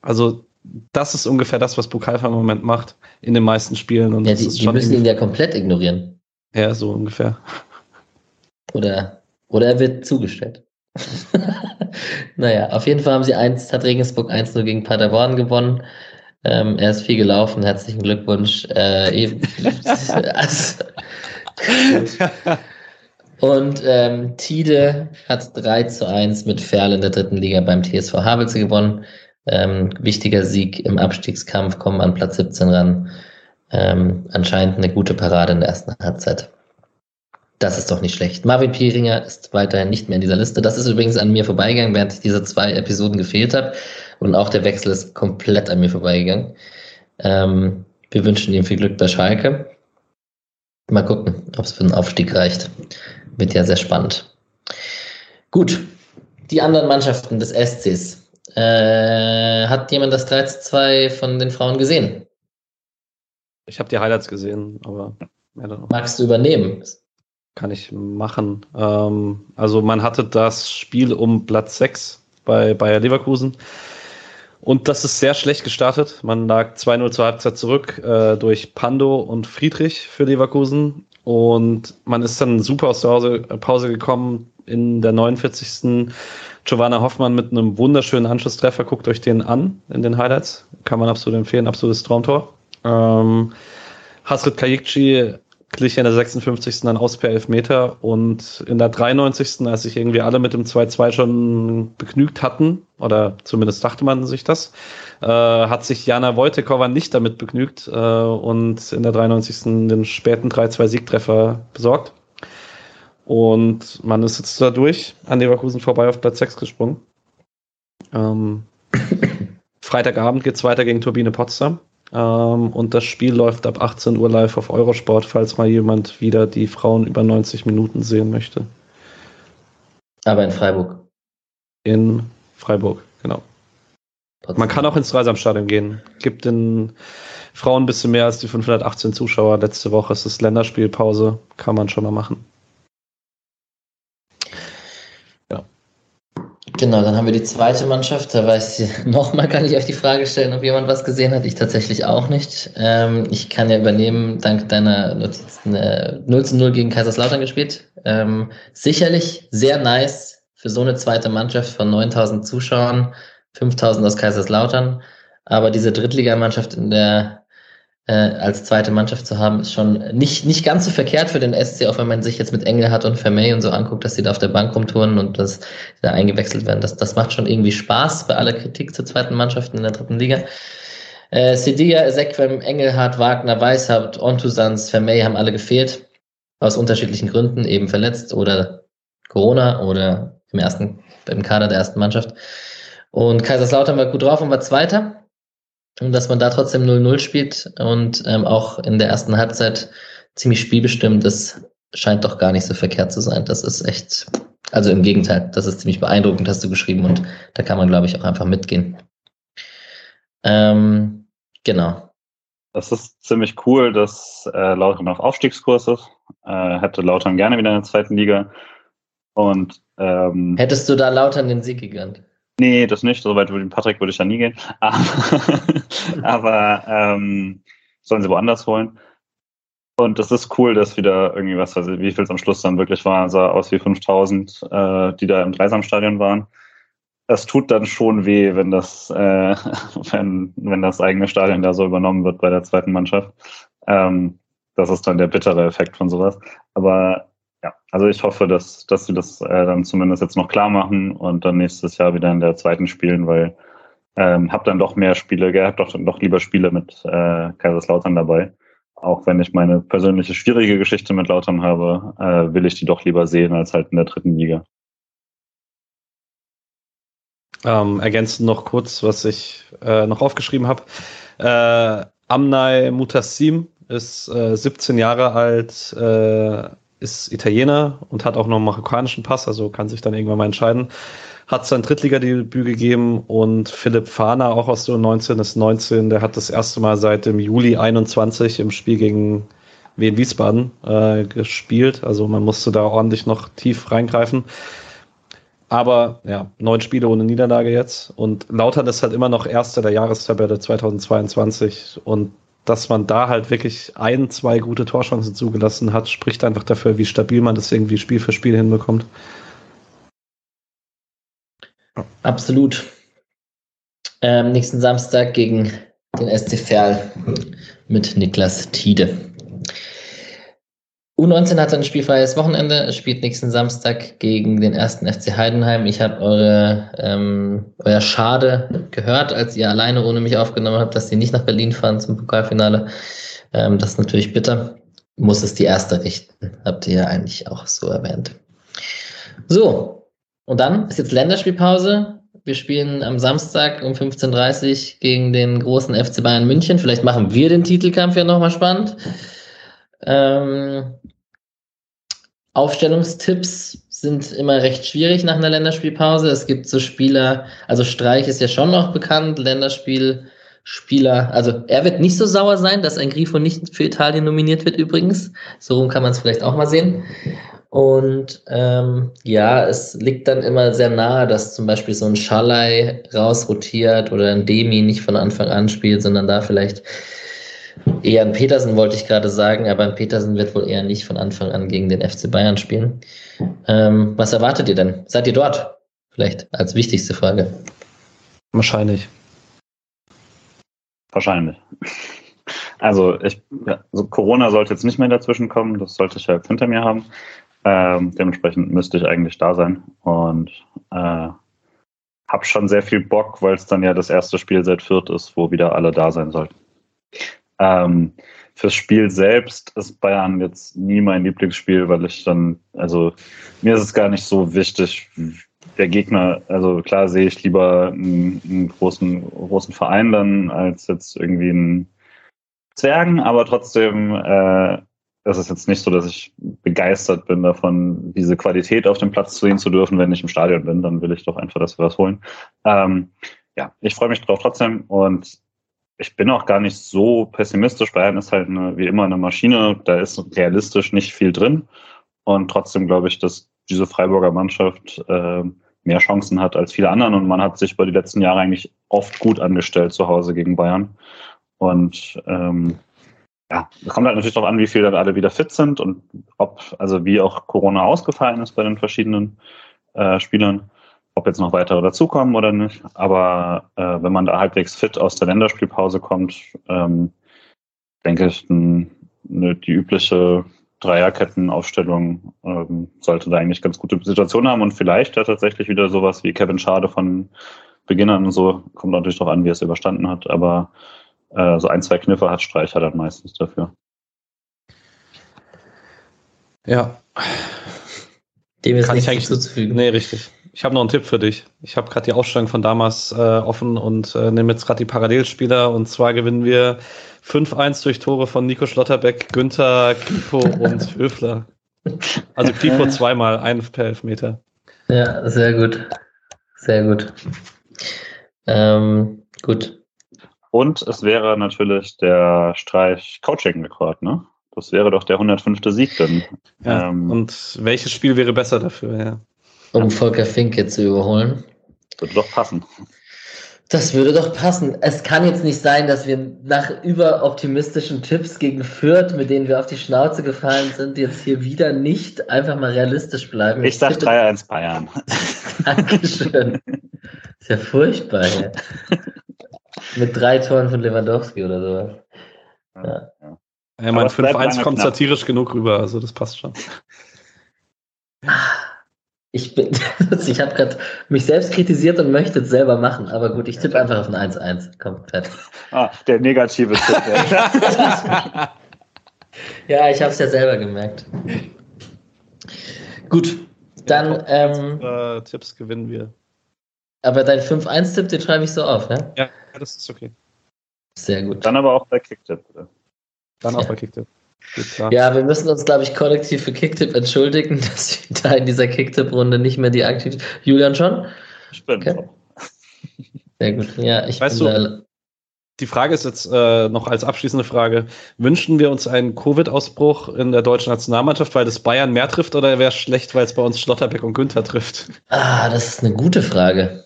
Also, das ist ungefähr das, was Bukalfa im Moment macht in den meisten Spielen. Und ja, die, die müssen ihn ja komplett ignorieren. Ja, so ungefähr. Oder, oder er wird zugestellt. naja, auf jeden Fall haben sie eins, hat Regensburg 1-0 gegen Paderborn gewonnen. Ähm, er ist viel gelaufen. Herzlichen Glückwunsch. Äh, also, und ähm, Tide hat 3 zu 1 mit Ferl in der dritten Liga beim TSV Havelse gewonnen. Ähm, wichtiger Sieg im Abstiegskampf, kommen an Platz 17 ran. Ähm, anscheinend eine gute Parade in der ersten Halbzeit. Das ist doch nicht schlecht. Marvin Pieringer ist weiterhin nicht mehr in dieser Liste. Das ist übrigens an mir vorbeigegangen, während ich diese zwei Episoden gefehlt habe. Und auch der Wechsel ist komplett an mir vorbeigegangen. Ähm, wir wünschen ihm viel Glück bei Schalke. Mal gucken, ob es für den Aufstieg reicht. Wird ja sehr spannend. Gut, die anderen Mannschaften des SCs. Äh, hat jemand das 3 zu 2 von den Frauen gesehen? Ich habe die Highlights gesehen, aber. Magst du übernehmen? Kann ich machen. Ähm, also man hatte das Spiel um Platz 6 bei Bayer Leverkusen. Und das ist sehr schlecht gestartet. Man lag 2-0 zur Halbzeit zurück äh, durch Pando und Friedrich für Leverkusen. Und man ist dann super aus der Hause, Pause gekommen in der 49. Giovanna Hoffmann mit einem wunderschönen Anschlusstreffer. Guckt euch den an in den Highlights. Kann man absolut empfehlen. Absolutes Traumtor. Ähm, Hasrit Kayikci glich in der 56. dann aus per Elfmeter und in der 93. als sich irgendwie alle mit dem 2-2 schon begnügt hatten, oder zumindest dachte man sich das, äh, hat sich Jana Wojtekova nicht damit begnügt äh, und in der 93. den späten 3-2-Siegtreffer besorgt. Und man ist jetzt da durch, an Leverkusen vorbei auf Platz 6 gesprungen. Ähm, Freitagabend geht es weiter gegen Turbine Potsdam. Ähm, und das Spiel läuft ab 18 Uhr live auf Eurosport, falls mal jemand wieder die Frauen über 90 Minuten sehen möchte. Aber in Freiburg. In Freiburg, genau. Trotzdem. Man kann auch ins Dreisamstadion gehen. Gibt den Frauen ein bisschen mehr als die 518 Zuschauer. Letzte Woche ist es Länderspielpause. Kann man schon mal machen. Genau, dann haben wir die zweite Mannschaft. Da weiß ich, nochmal kann ich euch die Frage stellen, ob jemand was gesehen hat. Ich tatsächlich auch nicht. Ähm, ich kann ja übernehmen, dank deiner Notizen, äh, 0 zu 0 gegen Kaiserslautern gespielt. Ähm, sicherlich sehr nice für so eine zweite Mannschaft von 9000 Zuschauern, 5000 aus Kaiserslautern. Aber diese Drittligamannschaft in der äh, als zweite Mannschaft zu haben, ist schon nicht, nicht ganz so verkehrt für den SC, auch wenn man sich jetzt mit Engelhardt und Vermey und so anguckt, dass sie da auf der Bank rumtouren und dass da eingewechselt werden. Das, das macht schon irgendwie Spaß bei aller Kritik zur zweiten Mannschaft in der dritten Liga. Äh, Sediga, Sequem, Engelhardt, Wagner, Weishaupt, Ontusans, Vermey haben alle gefehlt. Aus unterschiedlichen Gründen, eben verletzt oder Corona oder im ersten, im Kader der ersten Mannschaft. Und Kaiserslautern war gut drauf und war Zweiter. Und dass man da trotzdem 0-0 spielt und ähm, auch in der ersten Halbzeit ziemlich spielbestimmt, das scheint doch gar nicht so verkehrt zu sein. Das ist echt, also im Gegenteil, das ist ziemlich beeindruckend, hast du geschrieben und da kann man, glaube ich, auch einfach mitgehen. Ähm, Genau. Das ist ziemlich cool, dass äh, Lautern auf Aufstiegskurs ist. Äh, hätte Lautern gerne wieder in der zweiten Liga. Und ähm, hättest du da Lautern den Sieg gegönnt? Nee, das nicht. So weit würde Patrick würde ich da nie gehen. Aber, aber ähm, sollen sie woanders holen. Und das ist cool, dass wieder irgendwie was, also wie viel es am Schluss dann wirklich war, sah aus wie 5000, äh, die da im Dreisamstadion waren. Es tut dann schon weh, wenn das, äh, wenn, wenn das eigene Stadion da so übernommen wird bei der zweiten Mannschaft. Ähm, das ist dann der bittere Effekt von sowas. Aber ja, also ich hoffe, dass, dass sie das äh, dann zumindest jetzt noch klar machen und dann nächstes Jahr wieder in der zweiten spielen, weil ähm, hab dann doch mehr Spiele, gehabt, doch, doch lieber Spiele mit äh, Kaiserslautern dabei. Auch wenn ich meine persönliche schwierige Geschichte mit Lautern habe, äh, will ich die doch lieber sehen als halt in der dritten Liga. Ähm, ergänzend noch kurz, was ich äh, noch aufgeschrieben habe. Äh, Amnai Mutassim ist äh, 17 Jahre alt, äh, ist Italiener und hat auch noch einen marokkanischen Pass, also kann sich dann irgendwann mal entscheiden. Hat sein Drittligadebüt gegeben und Philipp Fahner, auch aus der 19, ist 19, der hat das erste Mal seit dem Juli 21 im Spiel gegen Wien Wiesbaden äh, gespielt. Also man musste da ordentlich noch tief reingreifen. Aber ja, neun Spiele ohne Niederlage jetzt. Und Lautern ist halt immer noch Erster der Jahrestabelle 2022. Und dass man da halt wirklich ein, zwei gute Torchancen zugelassen hat, spricht einfach dafür, wie stabil man das irgendwie Spiel für Spiel hinbekommt. Absolut. Ähm, nächsten Samstag gegen den SC Verl mit Niklas Tiede. U19 hat ein spielfreies Wochenende, spielt nächsten Samstag gegen den ersten FC Heidenheim. Ich habe eure ähm, euer Schade gehört, als ihr alleine ohne mich aufgenommen habt, dass sie nicht nach Berlin fahren zum Pokalfinale. Ähm, das ist natürlich bitter. Muss es die erste richten, habt ihr ja eigentlich auch so erwähnt. So, und dann ist jetzt Länderspielpause. Wir spielen am Samstag um 15.30 Uhr gegen den großen FC Bayern München. Vielleicht machen wir den Titelkampf ja nochmal spannend. Ähm, Aufstellungstipps sind immer recht schwierig nach einer Länderspielpause. Es gibt so Spieler, also Streich ist ja schon noch bekannt, Länderspielspieler. Also er wird nicht so sauer sein, dass ein Grifo nicht für Italien nominiert wird übrigens. So rum kann man es vielleicht auch mal sehen. Und ähm, ja, es liegt dann immer sehr nahe, dass zum Beispiel so ein Schalai rausrotiert oder ein Demi nicht von Anfang an spielt, sondern da vielleicht eher ein Petersen wollte ich gerade sagen, aber ein Petersen wird wohl eher nicht von Anfang an gegen den FC Bayern spielen. Ähm, was erwartet ihr denn? Seid ihr dort? Vielleicht als wichtigste Frage. Wahrscheinlich. Wahrscheinlich. Also ich, also Corona sollte jetzt nicht mehr dazwischen kommen, das sollte ich ja hinter mir haben. Ähm, dementsprechend müsste ich eigentlich da sein und äh, habe schon sehr viel Bock, weil es dann ja das erste Spiel seit Fürth ist, wo wieder alle da sein sollten. Ähm, fürs Spiel selbst ist Bayern jetzt nie mein Lieblingsspiel, weil ich dann, also mir ist es gar nicht so wichtig, der Gegner, also klar sehe ich lieber einen, einen großen, großen Verein dann als jetzt irgendwie einen Zwergen, aber trotzdem äh, das ist jetzt nicht so, dass ich begeistert bin davon, diese Qualität auf dem Platz sehen zu dürfen, wenn ich im Stadion bin. Dann will ich doch einfach, dass wir was holen. Ähm, ja, ich freue mich drauf trotzdem und ich bin auch gar nicht so pessimistisch. Bayern ist halt eine, wie immer eine Maschine. Da ist realistisch nicht viel drin. Und trotzdem glaube ich, dass diese Freiburger Mannschaft äh, mehr Chancen hat als viele anderen. Und man hat sich über die letzten Jahre eigentlich oft gut angestellt zu Hause gegen Bayern. Und ähm, ja, es kommt halt natürlich darauf an, wie viel dann alle wieder fit sind und ob, also wie auch Corona ausgefallen ist bei den verschiedenen äh, Spielern, ob jetzt noch weitere dazukommen oder nicht. Aber äh, wenn man da halbwegs fit aus der Länderspielpause kommt, ähm, denke ich, n, ne, die übliche Dreierkettenaufstellung ähm, sollte da eigentlich ganz gute Situation haben und vielleicht ja tatsächlich wieder sowas wie Kevin Schade von Beginnern und so, kommt natürlich darauf an, wie er es überstanden hat, aber äh, so ein, zwei Kniffe hat Streicher dann meistens dafür. Ja. Dem ist Kann nichts ich hinzuzufügen. Nee, richtig. Ich habe noch einen Tipp für dich. Ich habe gerade die Ausstellung von damals äh, offen und äh, nehme jetzt gerade die Parallelspieler. Und zwar gewinnen wir 5-1 durch Tore von Nico Schlotterbeck, Günther, Grifo und Höfler. Also Grifo zweimal, ein per Elfmeter. Ja, sehr gut. Sehr gut. Ähm, gut. Und es wäre natürlich der Streich Coaching-Rekord, ne? Das wäre doch der 105. Sieg dann. Ja, ähm, und welches Spiel wäre besser dafür, ja? Um Volker Finke zu überholen. Würde doch passen. Das würde doch passen. Es kann jetzt nicht sein, dass wir nach überoptimistischen Tipps gegen Fürth, mit denen wir auf die Schnauze gefallen sind, jetzt hier wieder nicht einfach mal realistisch bleiben. Ich sag 3-1 Bayern. Dankeschön. Ist ja furchtbar. Ja. Mit drei Toren von Lewandowski oder sowas. Ja. ja. ja mein 5-1 kommt knapp. satirisch genug rüber, also das passt schon. Ich bin, ich habe gerade mich selbst kritisiert und möchte es selber machen, aber gut, ich tippe einfach auf ein 1-1. Komm, fertig. Ah, der negative Tipp. ja, ich habe es ja selber gemerkt. Gut, dann. Ähm, äh, Tipps gewinnen wir. Aber dein 5-1-Tipp, den schreibe ich so auf, ne? Ja, das ist okay. Sehr gut. Dann aber auch bei Kicktip, bitte. Dann auch ja. bei Kicktip. Ja, wir müssen uns, glaube ich, kollektiv für Kicktip entschuldigen, dass wir da in dieser Kicktip-Runde nicht mehr die aktiv. Julian schon? Ich bin okay. Sehr gut. Ja, ich weißt bin du, die Frage ist jetzt äh, noch als abschließende Frage: Wünschen wir uns einen Covid-Ausbruch in der deutschen Nationalmannschaft, weil das Bayern mehr trifft, oder wäre es schlecht, weil es bei uns Schlotterbeck und Günther trifft? Ah, das ist eine gute Frage.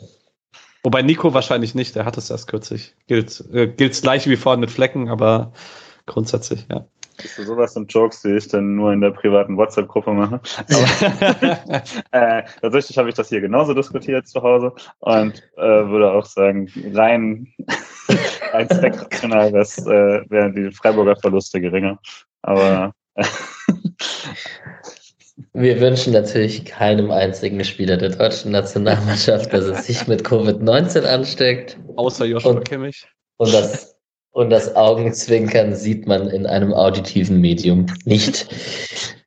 Wobei Nico wahrscheinlich nicht, der hat es erst kürzlich. Gilt äh, gleich wie vorhin mit Flecken, aber grundsätzlich, ja. Siehst sowas sind Jokes, die ich dann nur in der privaten WhatsApp-Gruppe mache. Aber, äh, tatsächlich habe ich das hier genauso diskutiert zu Hause und äh, würde auch sagen, rein, rein zweckrational äh, wären die Freiburger Verluste geringer. Aber äh, wir wünschen natürlich keinem einzigen Spieler der deutschen Nationalmannschaft, dass er sich mit Covid-19 ansteckt. Außer Joshua Kimmich. Und das und das Augenzwinkern sieht man in einem auditiven Medium nicht.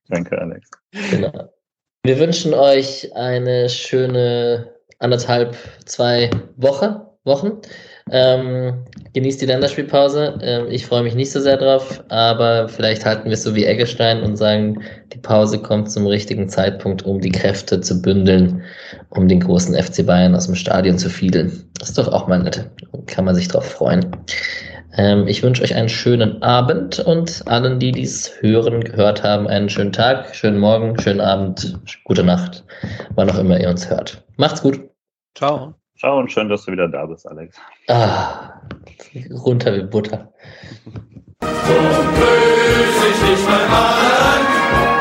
Danke, Alex. Genau. Wir wünschen euch eine schöne anderthalb, zwei Woche, Wochen. Ähm, genießt die Länderspielpause. Ähm, ich freue mich nicht so sehr drauf, aber vielleicht halten wir es so wie Eggestein und sagen, die Pause kommt zum richtigen Zeitpunkt, um die Kräfte zu bündeln, um den großen FC Bayern aus dem Stadion zu fiedeln. Das ist doch auch mal nett. Kann man sich drauf freuen. Ähm, ich wünsche euch einen schönen Abend und allen, die dies hören, gehört haben, einen schönen Tag, schönen Morgen, schönen Abend, gute Nacht, wann auch immer ihr uns hört. Macht's gut. Ciao. Ciao und schön, dass du wieder da bist, Alex. Ah, runter wie Butter. So grüß ich dich, mein Mann.